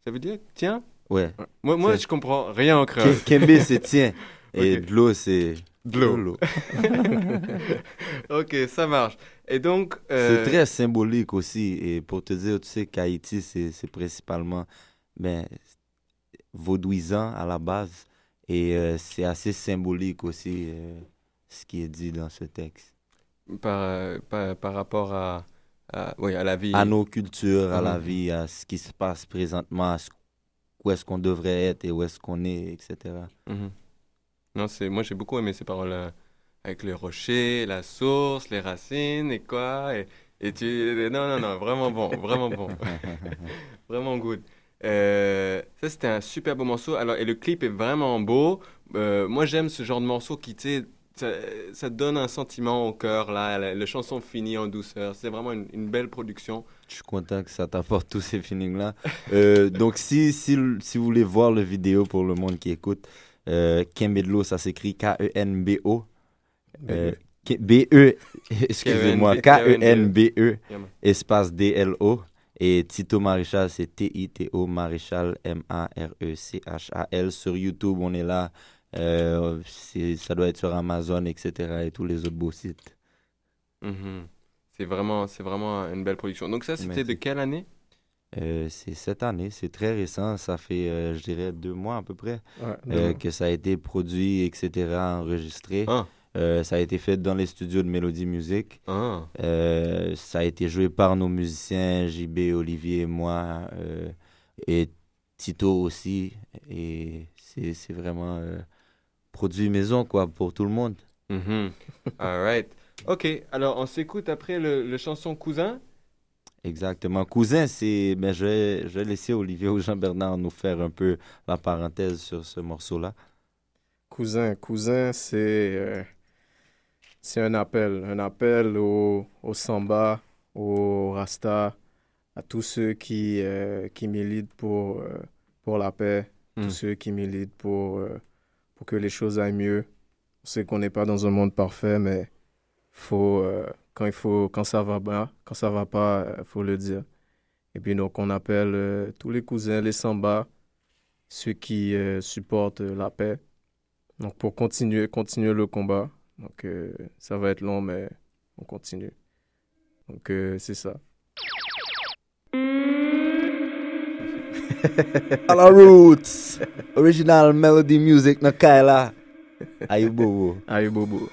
ça veut dire tiens Ouais. Moi, moi C'est- je comprends rien en créole. Ke- Kembe, c'est (laughs) tiens. Et Ok. de l'eau, c'est. De l'eau. (laughs) ok, ça marche. Et donc. euh, C'est très symbolique aussi. Et pour te dire, tu sais qu'Haïti, c'est principalement ben, vaudouisant à la base. Et euh, c'est assez symbolique aussi euh, ce qui est dit dans ce texte. Par, euh, par, par rapport à, à, oui, à la vie. À nos cultures, à la Mhm. vie, à ce qui se passe présentement, à ce- où est-ce qu'on devrait être et où est-ce qu'on est, etc. Mhm. Non, c'est moi j'ai beaucoup aimé ces paroles euh, avec les rochers, la source, les racines et quoi et, et tu non non non vraiment bon vraiment bon (laughs) vraiment good. Euh, ça c'était un super beau morceau. Alors et le clip est vraiment beau. Euh, moi j'aime ce genre de morceau qui tu ça, ça donne un sentiment au cœur là. La, la chanson finit en douceur. C'est vraiment une, une belle production. Je suis content que ça t'apporte tous ces feelings-là. Euh, donc, si, si, si vous voulez voir le vidéo pour le monde qui écoute, euh, Kembedlo, ça s'écrit K-E-N-B-O. Euh, K- B-E, (laughs) excusez-moi, K-E-N-B-E, Yeah, man. espace D-L-O. Et Tito Maréchal, c'est T-I-T-O Maréchal, M-A-R-E-C-H-A-L. Sur YouTube, on est là. Euh, ça doit être sur Amazon, etc. et tous les autres beaux sites. Mhm. C'est vraiment c'est vraiment une belle production. Donc ça c'était de quelle année? Euh, c'est cette année, c'est très récent, ça fait, euh, je dirais, deux mois à peu près Ouais, euh, que ça a été produit, etc., enregistré. Ah. Euh, ça a été fait dans les studios de Melody Music. Ah. Euh, ça a été joué par nos musiciens, JB, Olivier, moi, euh, et Tito aussi. Et c'est c'est vraiment euh, produit maison, quoi, pour tout le monde. Mhm. All right. Ok, alors on s'écoute après le, le chanson Cousin. Exactement. Cousin, c'est. Ben, je, vais, je vais laisser Olivier ou Jean-Bernard nous faire un peu la parenthèse sur ce morceau-là. Cousin, cousin, c'est euh, c'est un appel, un appel au, au samba, au rasta, à tous ceux qui, euh, qui militent pour, euh, pour la paix, Mm. tous ceux qui militent pour, euh, pour que les choses aillent mieux. On sait qu'on n'est pas dans un monde parfait, mais faut, euh, quand, il faut, quand ça va bien, quand ça va pas, il faut le dire. Et puis donc on appelle euh, tous les cousins, les sambas, ceux qui euh, supportent euh, la paix. Donc pour continuer, continuer le combat. Donc euh, ça va être long, mais on continue. Donc euh, c'est ça. Ala Roots. Original Melody Music na kaila Ayu bobo. Ayu bobo.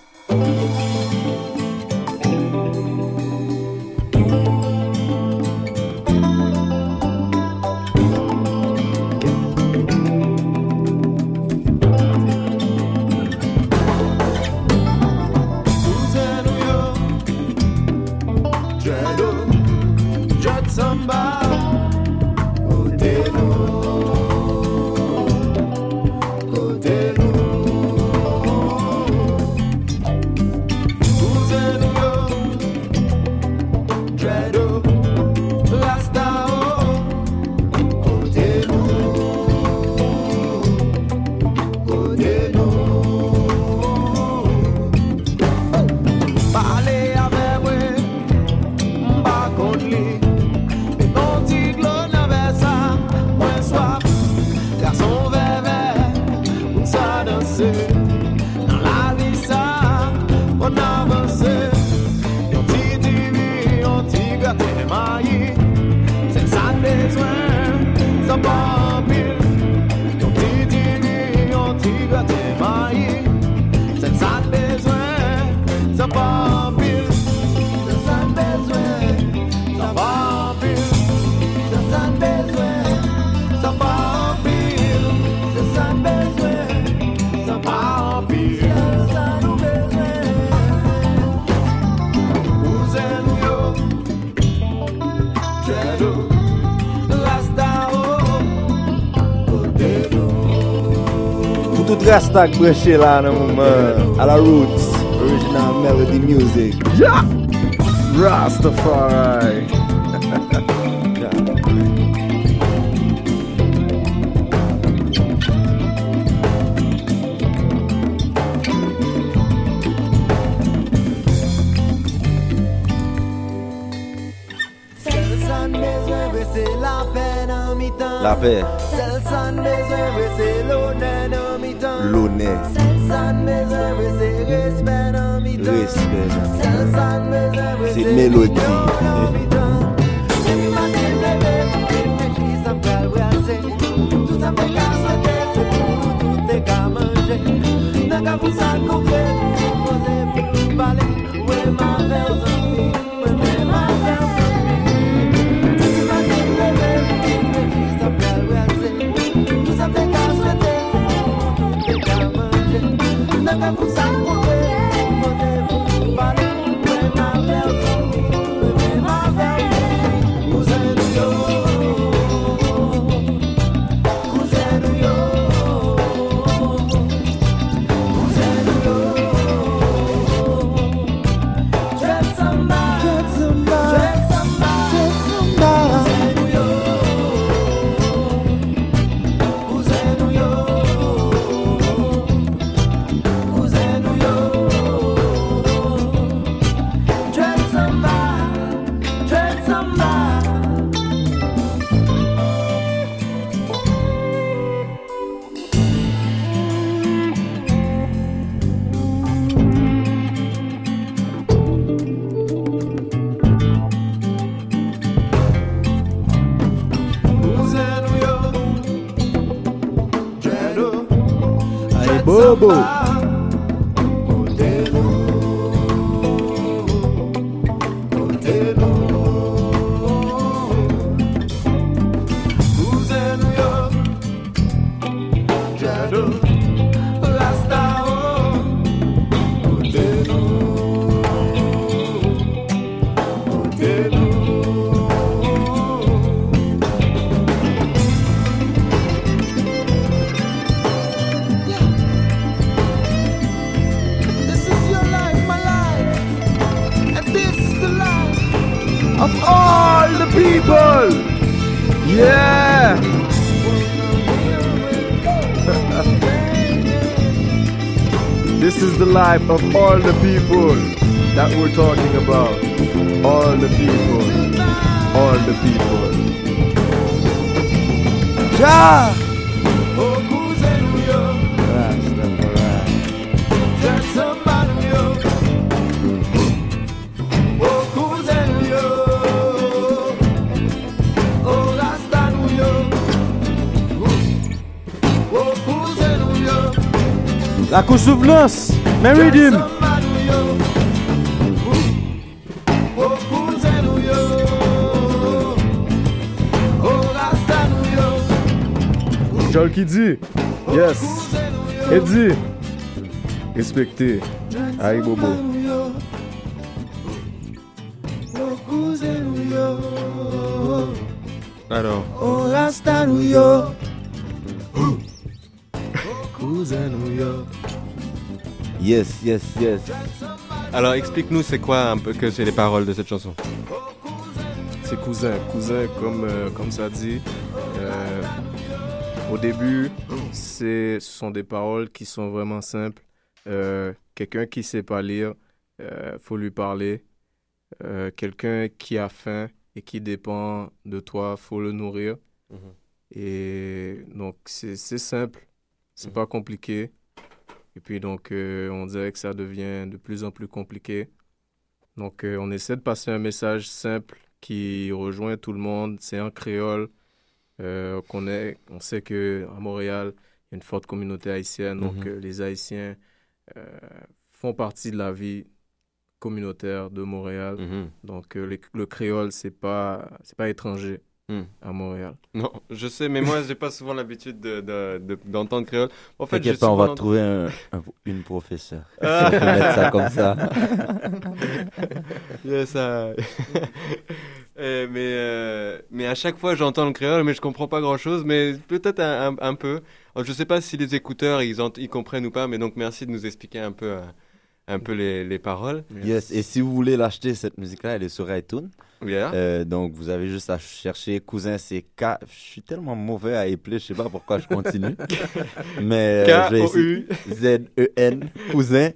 Gastak breche la nan mouman A la roots Original melody music. Yeah! Rastafari. (laughs) La paix melodi. Nunca vou Globo. Of all the people that we're talking about. All the people. All the people. Ja. Oh, cousin nou yo Dread samba nou yo Oh, cousin nou yo Oh, rasta nou yo Oh, cousin nou yo La Kousouvenance, Meridim. Nou yo Oh, Oh, Joel qui dit? Yes. Eddie. Respecté. Aïe Bobo. Yes, yes, yes. alors explique-nous c'est quoi un peu que c'est les paroles de cette chanson? C'est cousin, cousin comme, euh, comme ça dit. Euh, au début, c'est, ce sont des paroles qui sont vraiment simples. Euh, quelqu'un qui sait pas lire, euh, faut lui parler. Euh, quelqu'un qui a faim et qui dépend de toi, faut le nourrir. Mhm. Et donc c'est, c'est simple, c'est pas compliqué. Et puis donc euh, on dirait que ça devient de plus en plus compliqué. Donc euh, on essaie de passer un message simple qui rejoint tout le monde. C'est en créole. Euh, qu'on est, on sait que à Montréal, il y a une forte communauté haïtienne. Donc Mhm. les Haïtiens font partie de la vie communautaire de Montréal. Mhm. Donc les- le créole, c'est pas, c'est pas étranger Hmm. à Montréal. Non, je sais, mais moi, j'ai pas souvent l'habitude de- de- de- d'entendre créole. En fait, T'inquiète pas, on va trouver un- un- une professeure. (laughs) Ah. Si on peut mettre ça comme ça. (laughs) Yes, ça. (laughs) Mais, euh, mais à chaque fois, j'entends le créole, mais je comprends pas grand-chose, mais peut-être un, un- un peu. Alors, je sais pas si les écouteurs, ils comprennent ou pas, mais donc merci de nous expliquer un peu, euh, un peu les, les paroles. Yes, et si vous voulez l'acheter, cette musique-là, elle est sur iTunes. Yeah. Euh, donc, vous avez juste à chercher Cousin, c'est K. Je suis tellement mauvais à épeler, je sais pas pourquoi je continue. (laughs) Mais euh. Z-E-N, Cousin.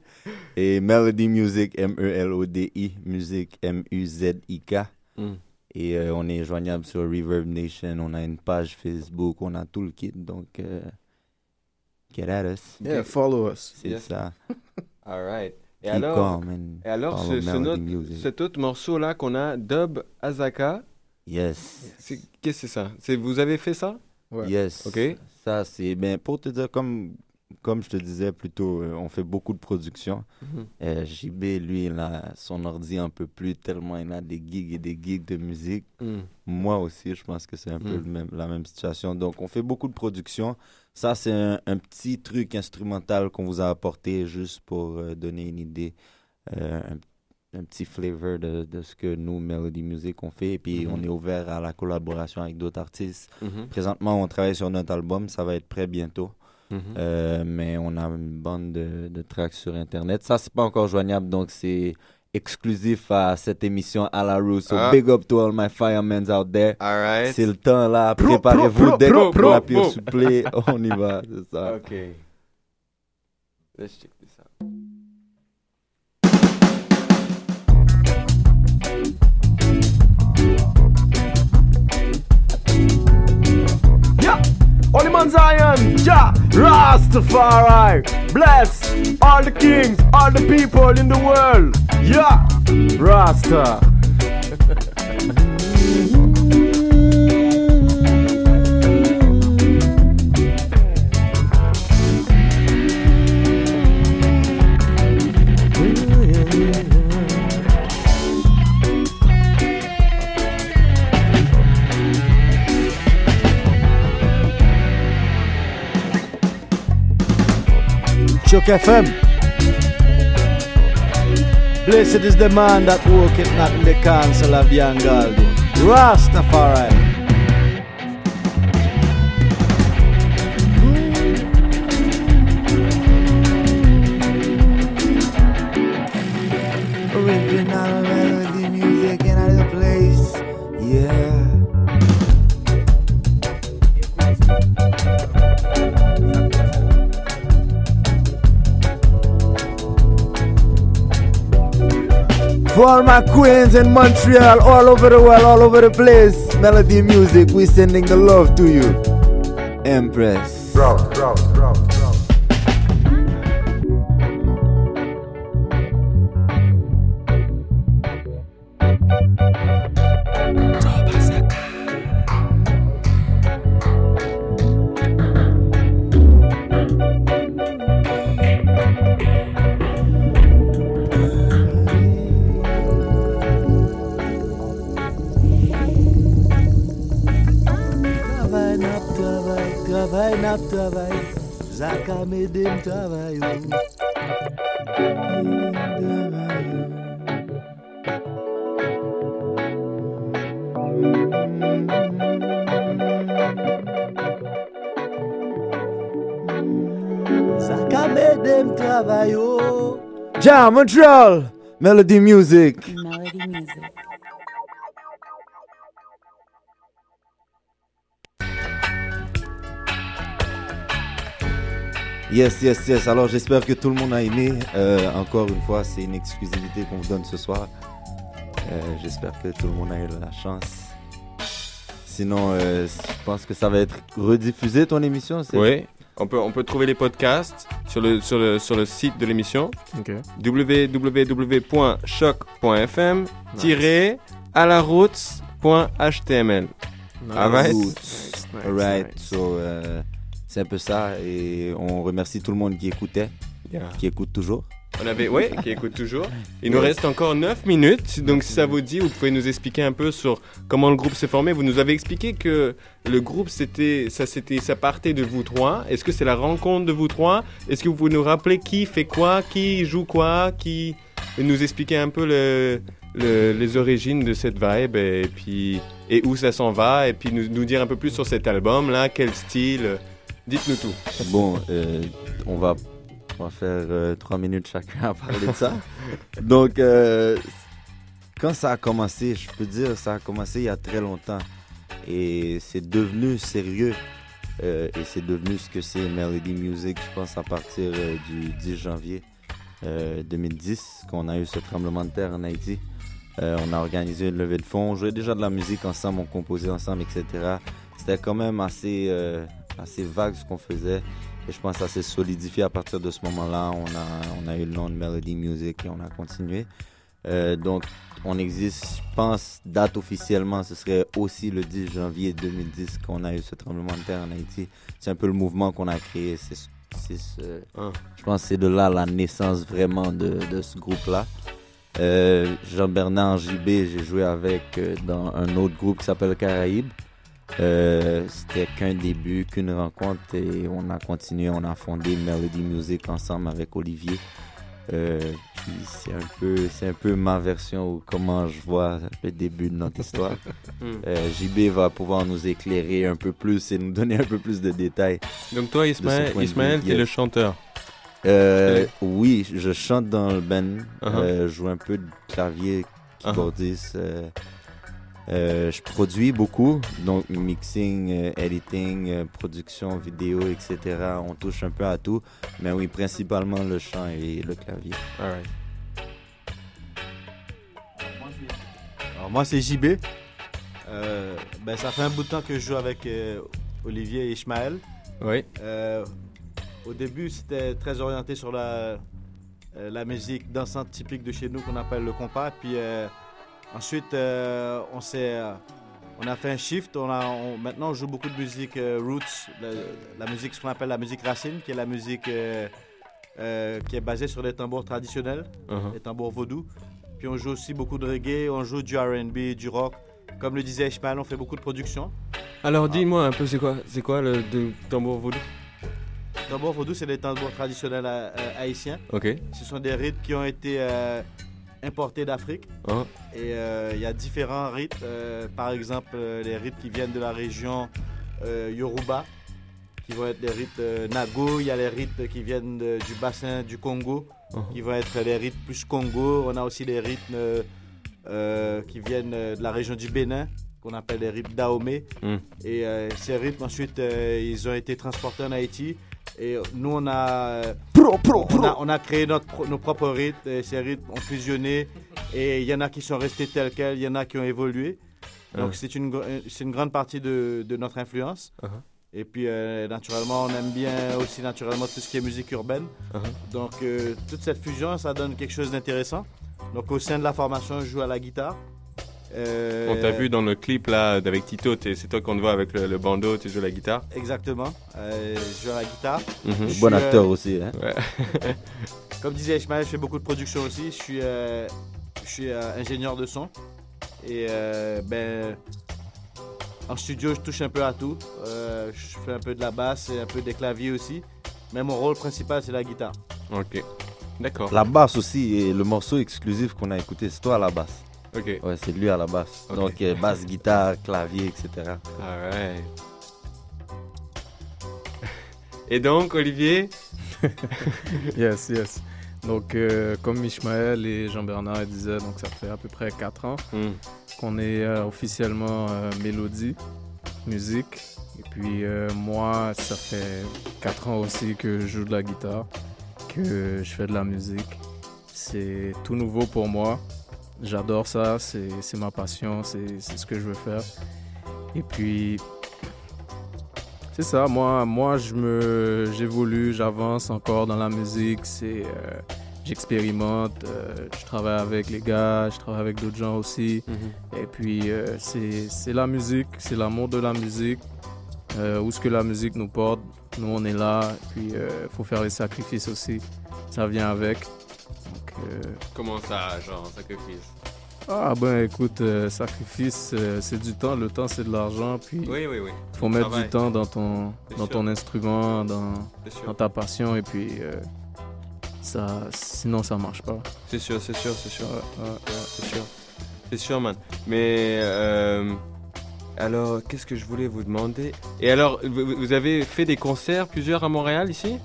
Et Melody Music, M-E-L-O-D-I, Music, M-U-Z-I-K. Mm. Et euh, on est joignable sur Reverb Nation. On a une page Facebook. On a tout le kit. Donc, euh, get at us. Yeah, follow us. C'est ça. (laughs) All right. Et Keep alors, calm and et alors follow ce, cet autre morceau-là qu'on a, Dub Azaka. Yes. Qu'est-ce que c'est ça? C'est, Vous avez fait ça? Yes. Ok. Ça, c'est. Ben, pour te dire, comme, comme je te disais plus tôt, euh, on fait beaucoup de production. Mhm. Euh, JB, lui, il a son ordi un peu plus, tellement il a des gigs et des gigs de musique. Mm. Moi aussi, je pense que c'est un peu Mm. le même- la même situation. Donc, on fait beaucoup de production. Ça, c'est un, un petit truc instrumental qu'on vous a apporté juste pour euh, donner une idée, euh, un, un petit flavor de, de ce que nous, Melody Music, on fait. Et puis, Mhm. on est ouvert à la collaboration avec d'autres artistes. Mhm. Présentement, on travaille sur notre album. Ça va être prêt bientôt. Mhm. Euh, mais on a une bande de, de tracks sur Internet. Ça, c'est pas encore joignable, donc c'est exclusif à cette émission à la Rue. So Ah. big up to all my firemen out there. All right. C'est le temps là. Préparez-vous dès pro, que pire pro. souplée. (laughs) On y va, c'est ça. Ok. Let's check this out. Holy Man Zion, Jah, Rastafari, bless all the kings, all the people in the world. Yeah, Rasta. (laughs) Chuck FM. Blessed is the man that walketh not in the counsel of the ungodly. Rastafari. All my queens in Montreal, all over the world, all over the place. Melody music, we sending the love to you. Empress. Bro, bro, bro, Jam, Montreal. Melody Music. Melody music. Yes, yes, yes. Alors, j'espère que tout le monde a aimé. Euh, encore une fois, c'est une exclusivité qu'on vous donne ce soir. Euh, j'espère que tout le monde a eu la chance. Sinon, euh, je pense que ça va être rediffusé ton émission. c'est- Oui, on peut, on peut trouver les podcasts sur le, sur le, sur le site de l'émission Ok. www.choc.fm tiré à la route.html. Nice. Alright? Roots. Nice, nice, Alright. nice. So, euh, c'est un peu ça. Et on remercie tout le monde qui écoutait, Yeah. qui écoute toujours. On avait, oui, qui écoute toujours. Il nous reste encore 9 minutes, donc si ça vous dit, vous pouvez nous expliquer un peu sur comment le groupe s'est formé. Vous nous avez expliqué que le groupe, c'était, ça, c'était, ça partait de vous trois. Est-ce que c'est la rencontre de vous trois? Est-ce que vous pouvez nous rappeler qui fait quoi, qui joue quoi, qui et nous expliquer un peu le, le- les origines de cette vibe et puis et où ça s'en va et puis nous, dire un peu plus sur cet album là, quel style? Dites-nous tout. Bon, euh, on va va faire euh, trois minutes chacun à parler de ça. Donc, euh, quand ça a commencé, je peux dire, ça a commencé il y a très longtemps. Et c'est devenu sérieux. Euh, et c'est devenu ce que c'est Melody Music, je pense, à partir du 10 janvier euh, 2010, qu'on a eu ce tremblement de terre en Haïti. On a organisé une levée de fonds. On jouait déjà de la musique ensemble, on composait ensemble, etc. C'était quand même assez, assez vague ce qu'on faisait. Et je pense que ça s'est solidifié à partir de ce moment-là. On a, on a eu le nom de Melody Music et on a continué. Euh, donc, on existe, je pense, date officiellement, ce serait aussi le 10 janvier 2010 qu'on a eu ce tremblement de terre en Haïti. C'est un peu le mouvement qu'on a créé. C'est, ce- Je pense que c'est de là la naissance vraiment de, de ce groupe-là. Euh, Jean-Bernard JB, j'ai joué avec euh, dans un autre groupe qui s'appelle Caraïbes. Euh, c'était qu'un début, qu'une rencontre et on a continué, on a fondé Melody Music ensemble avec Olivier. Euh, puis c'est un peu, c'est un peu ma version ou comment je vois le début de notre histoire. (laughs) Hmm. Euh, JB va pouvoir nous éclairer un peu plus et nous donner un peu plus de détails. Donc toi, Ismaël, Ismaël t'es le chanteur. Euh, oui, je chante dans le band. Uh-huh. Je joue un peu de clavier, keyboardiste. euh, euh, je produis beaucoup, donc mixing, euh, editing, euh, production vidéo, etc. On touche un peu à tout, mais oui, principalement le chant et le clavier. Alors moi c'est JB. Euh, ben, ça fait un bout de temps que je joue avec euh, Olivier et Ishmael. Oui. Euh, au début c'était très orienté sur la, la musique dansante typique de chez nous qu'on appelle le compas. Puis euh, ensuite euh, on s'est euh, on a fait un shift. On a, on- maintenant on joue beaucoup de musique euh, roots, la, la musique ce qu'on appelle la musique racine, qui est la musique qui est basée sur des tambours traditionnels, Uh-huh. les tambours vaudous. Puis on joue aussi beaucoup de reggae, on joue du R&B, du rock. Comme le disait Ishmael, on fait beaucoup de production. Alors dis-moi un peu, c'est quoi, c'est quoi le de tambour vaudou Tambour vaudou, c'est des tambours traditionnels haïtiens. Ok. Ce sont des rythmes qui ont été importés d'Afrique. Ah. Et euh, il y a différents rythmes. euh, par exemple, euh, les rythmes qui viennent de la région Yoruba, qui vont être des rythmes euh, Nago. Il y a les rythmes qui viennent de- du bassin du Congo, Uh-huh. qui vont être les rythmes plus Congo. On a aussi les rythmes euh, qui viennent de la région du Bénin, qu'on appelle les rythmes Dahomey. Mm. Et ces rythmes, ensuite, ils ont été transportés en Haïti. Et nous, on a, on a, on a créé notre, nos propres rythmes. Et ces rythmes ont fusionné. Et il y en a qui sont restés tels quels, il y en a qui ont évolué. Donc, c'est une, euh, c'est une grande partie de, de notre influence. Uh-huh. Et puis, euh, naturellement, on aime bien aussi naturellement tout ce qui est musique urbaine. Uh-huh. Donc, euh, toute cette fusion, ça donne quelque chose d'intéressant. Donc, au sein de la formation, je joue à la guitare. Euh, On t'a vu dans le clip là avec Tito, c'est toi qu'on te voit avec le, le bandeau, tu joues la guitare. Exactement. Euh, je joue à la guitare. Je suis, Bon acteur aussi, hein. Ouais. (laughs) Comme disait Ishmael, je fais beaucoup de production aussi. Je suis, euh, je suis euh, ingénieur de son. Et euh, ben, en studio, je touche un peu à tout. Euh, je fais un peu de la basse et un peu des claviers aussi. Mais mon rôle principal, c'est la guitare. Ok. D'accord. La basse aussi, et le morceau exclusif qu'on a écouté, c'est toi à la basse. Ok. Ouais, c'est lui à la basse. Donc, euh, basse, guitare, clavier, etc. Alright. Et donc, Olivier? (laughs) Yes, yes. Donc, euh, comme Ishmael et Jean-Bernard disaient, donc ça fait à peu près 4 ans Mm. qu'on est euh, officiellement euh, Mélodie, musique. Et puis, euh, moi, ça fait 4 ans aussi que je joue de la guitare, que je fais de la musique. C'est tout nouveau pour moi. J'adore ça, c'est ma passion, c'est ce que je veux faire. Et puis, c'est ça, moi, moi je me, j'évolue, j'avance encore dans la musique, c'est, euh, j'expérimente, euh, je travaille avec les gars, je travaille avec d'autres gens aussi. Et puis, euh, c'est, la musique, c'est l'amour de la musique, où ce que la musique nous porte, nous on est là, et puis il faut faire les sacrifices aussi, ça vient avec. Euh, Comment ça, genre, sacrifice? Ah ben écoute, euh, sacrifice, euh, c'est du temps, le temps c'est de l'argent, puis Oui, oui, oui. faut mettre travail. du temps dans ton, dans sûr. ton instrument, dans, ta passion, et puis euh, ça, sinon ça marche pas. C'est sûr, c'est sûr, c'est sûr. Ouais, ouais, c'est sûr. C'est sûr, man. Mais alors, qu'est-ce que je voulais vous demander? Et alors, vous, vous avez fait des concerts, plusieurs à Montréal ici?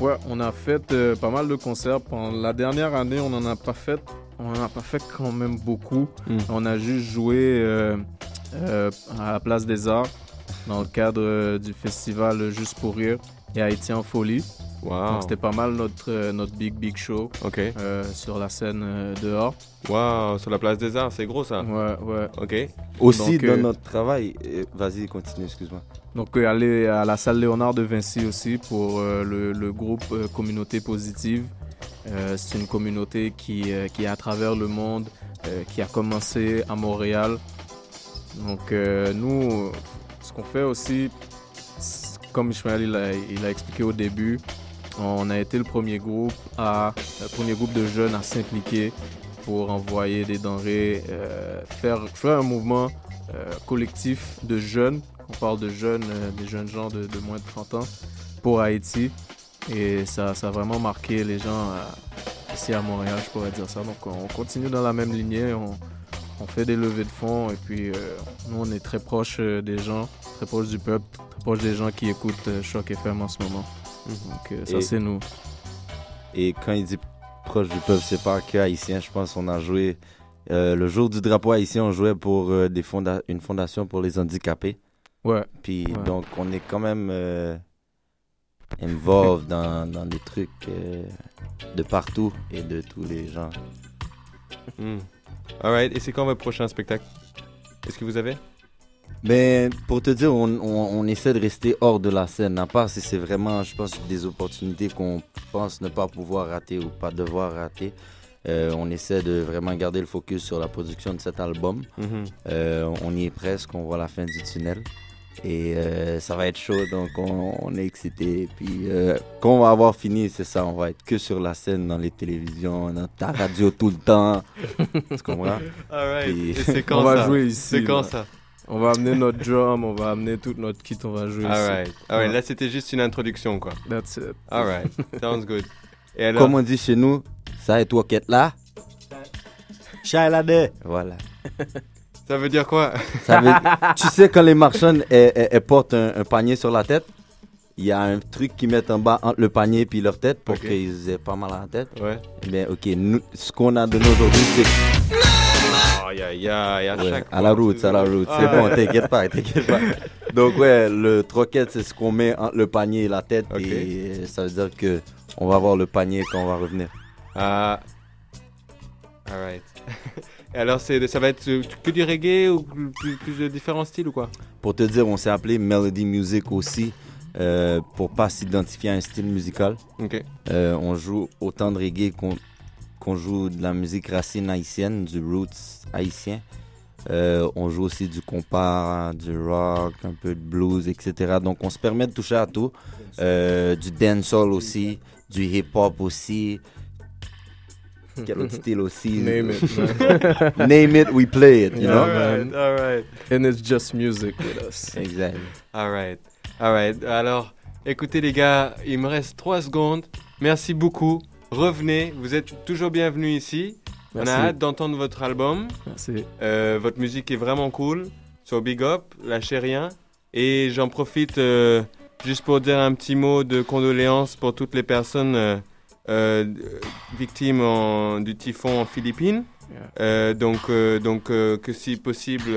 Ouais, on a fait euh, pas mal de concerts. Pendant la dernière année, on n'en a pas fait. On en a pas fait quand même beaucoup. Mm. On a juste joué euh, euh, à la place des Arts. dans le cadre du festival Juste pour rire et Haïti en folie. Wow. Donc c'était pas mal notre, euh, notre big big show Ok. euh, sur la scène euh, dehors. Waouh, sur la place des arts, c'est gros ça. Ouais, ouais. Ok. Aussi, Donc, dans euh, notre travail, vas-y, continue, excuse-moi. Donc euh, aller à la salle Léonard de Vinci aussi pour euh, le, le groupe euh, Communauté Positive. Euh, c'est une communauté qui, euh, qui est à travers le monde, euh, qui a commencé à Montréal. Donc euh, nous, ce qu'on fait aussi, comme Ishmael il a, expliqué au début, on a été le premier groupe de jeunes à s'impliquer pour envoyer des denrées, euh, faire, un mouvement euh, collectif de jeunes. On parle de jeunes, euh, des jeunes gens de, moins de 30 ans pour Haïti. Et ça, a vraiment marqué les gens ici à Montréal, je pourrais dire ça. Donc on continue dans la même lignée, on fait des levées de fonds et puis euh, nous on est très proche euh, des gens, très proche du peuple, très proche des gens qui écoutent euh, Choc FM en ce moment. Donc euh, ça c'est nous. Et quand il dit proche du peuple, c'est pas que haïtien. Je pense qu'on a joué euh, le jour du drapeau haïtien, on jouait pour euh, des fonda- une fondation pour les handicapés. Ouais. Puis Ouais. donc on est quand même euh, involved dans, dans des trucs euh, de partout et de tous les gens. Hmm. Alright, et c'est quand votre prochain spectacle? Est-ce que vous avez? Mais pour te dire, on, on- on essaie de rester hors de la scène, à part si c'est vraiment, je pense, des opportunités qu'on pense ne pas pouvoir rater ou pas devoir rater. Euh, on essaie de vraiment garder le focus sur la production de cet album. Mhm. Euh, on y est presque, on voit la fin du tunnel. Et euh, ça va être chaud, donc on, on est excité. Puis euh, quand on va avoir fini, c'est ça, on va être que sur la scène, dans les télévisions, dans ta radio tout le temps. tu comprends? Alright. Puis- Et c'est quand on va ça? jouer ici. C'est quand là. ça? On va amener notre drum, on va amener toute notre kit, on va jouer Alright. ici. Ouais. là c'était juste une introduction quoi. That's it. Alright, sounds good. Et (laughs) alors? Comme on dit chez nous, ça et toi qui êtes là? Shailade. Voilà. (laughs) Ça veut dire quoi? Ça veut- (laughs) tu sais, quand les marchands elles, elles- elles portent un, un panier sur la tête, il y a un truc qu'ils mettent en bas entre le panier et puis leur tête pour Ok. qu'ils aient pas mal à la tête. Ouais. Mais ok, nous, ce qu'on a donné aujourd'hui, c'est à Ouais, chaque à la route, à la route. C'est Ah, bon, ouais. t'inquiète pas, t'inquiète pas. (laughs) Donc ouais, le troquette, c'est ce qu'on met entre le panier et la tête et ça veut dire que on va avoir le panier quand on va revenir. Ah. Alright. Et (laughs) alors c'est, ça va être que du reggae ou plus, plus de différents styles ou quoi? Pour te dire, on s'est appelé Melody Music aussi euh, pour pas s'identifier à un style musical. Ok. Euh, on joue autant de reggae qu'on qu'on joue de la musique racine haïtienne, du roots haïtien. Euh, on joue aussi du compas, du rock, un peu de blues, etc. Donc on se permet de toucher à tout. Euh, du dancehall aussi, du hip-hop aussi. Name it. (laughs) Name it, we play it, you know? Alright, alright. And it's just music with us. Exact. Alright, alright. Alors, écoutez les gars, il me reste 3 secondes. Merci beaucoup. Revenez, vous êtes toujours bienvenus ici. On Merci. a hâte d'entendre votre album. Merci. Euh, votre musique est vraiment cool. So big up, lâchez rien. Et j'en profite euh, juste pour dire un petit mot de condoléances pour toutes les personnes euh, euh, victimes en- du typhon en Philippines. Euh, donc, euh, donc euh, que si possible,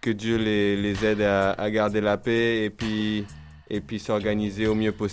que Dieu les, les aide à, à garder la paix et puis, et puis s'organiser au mieux possible.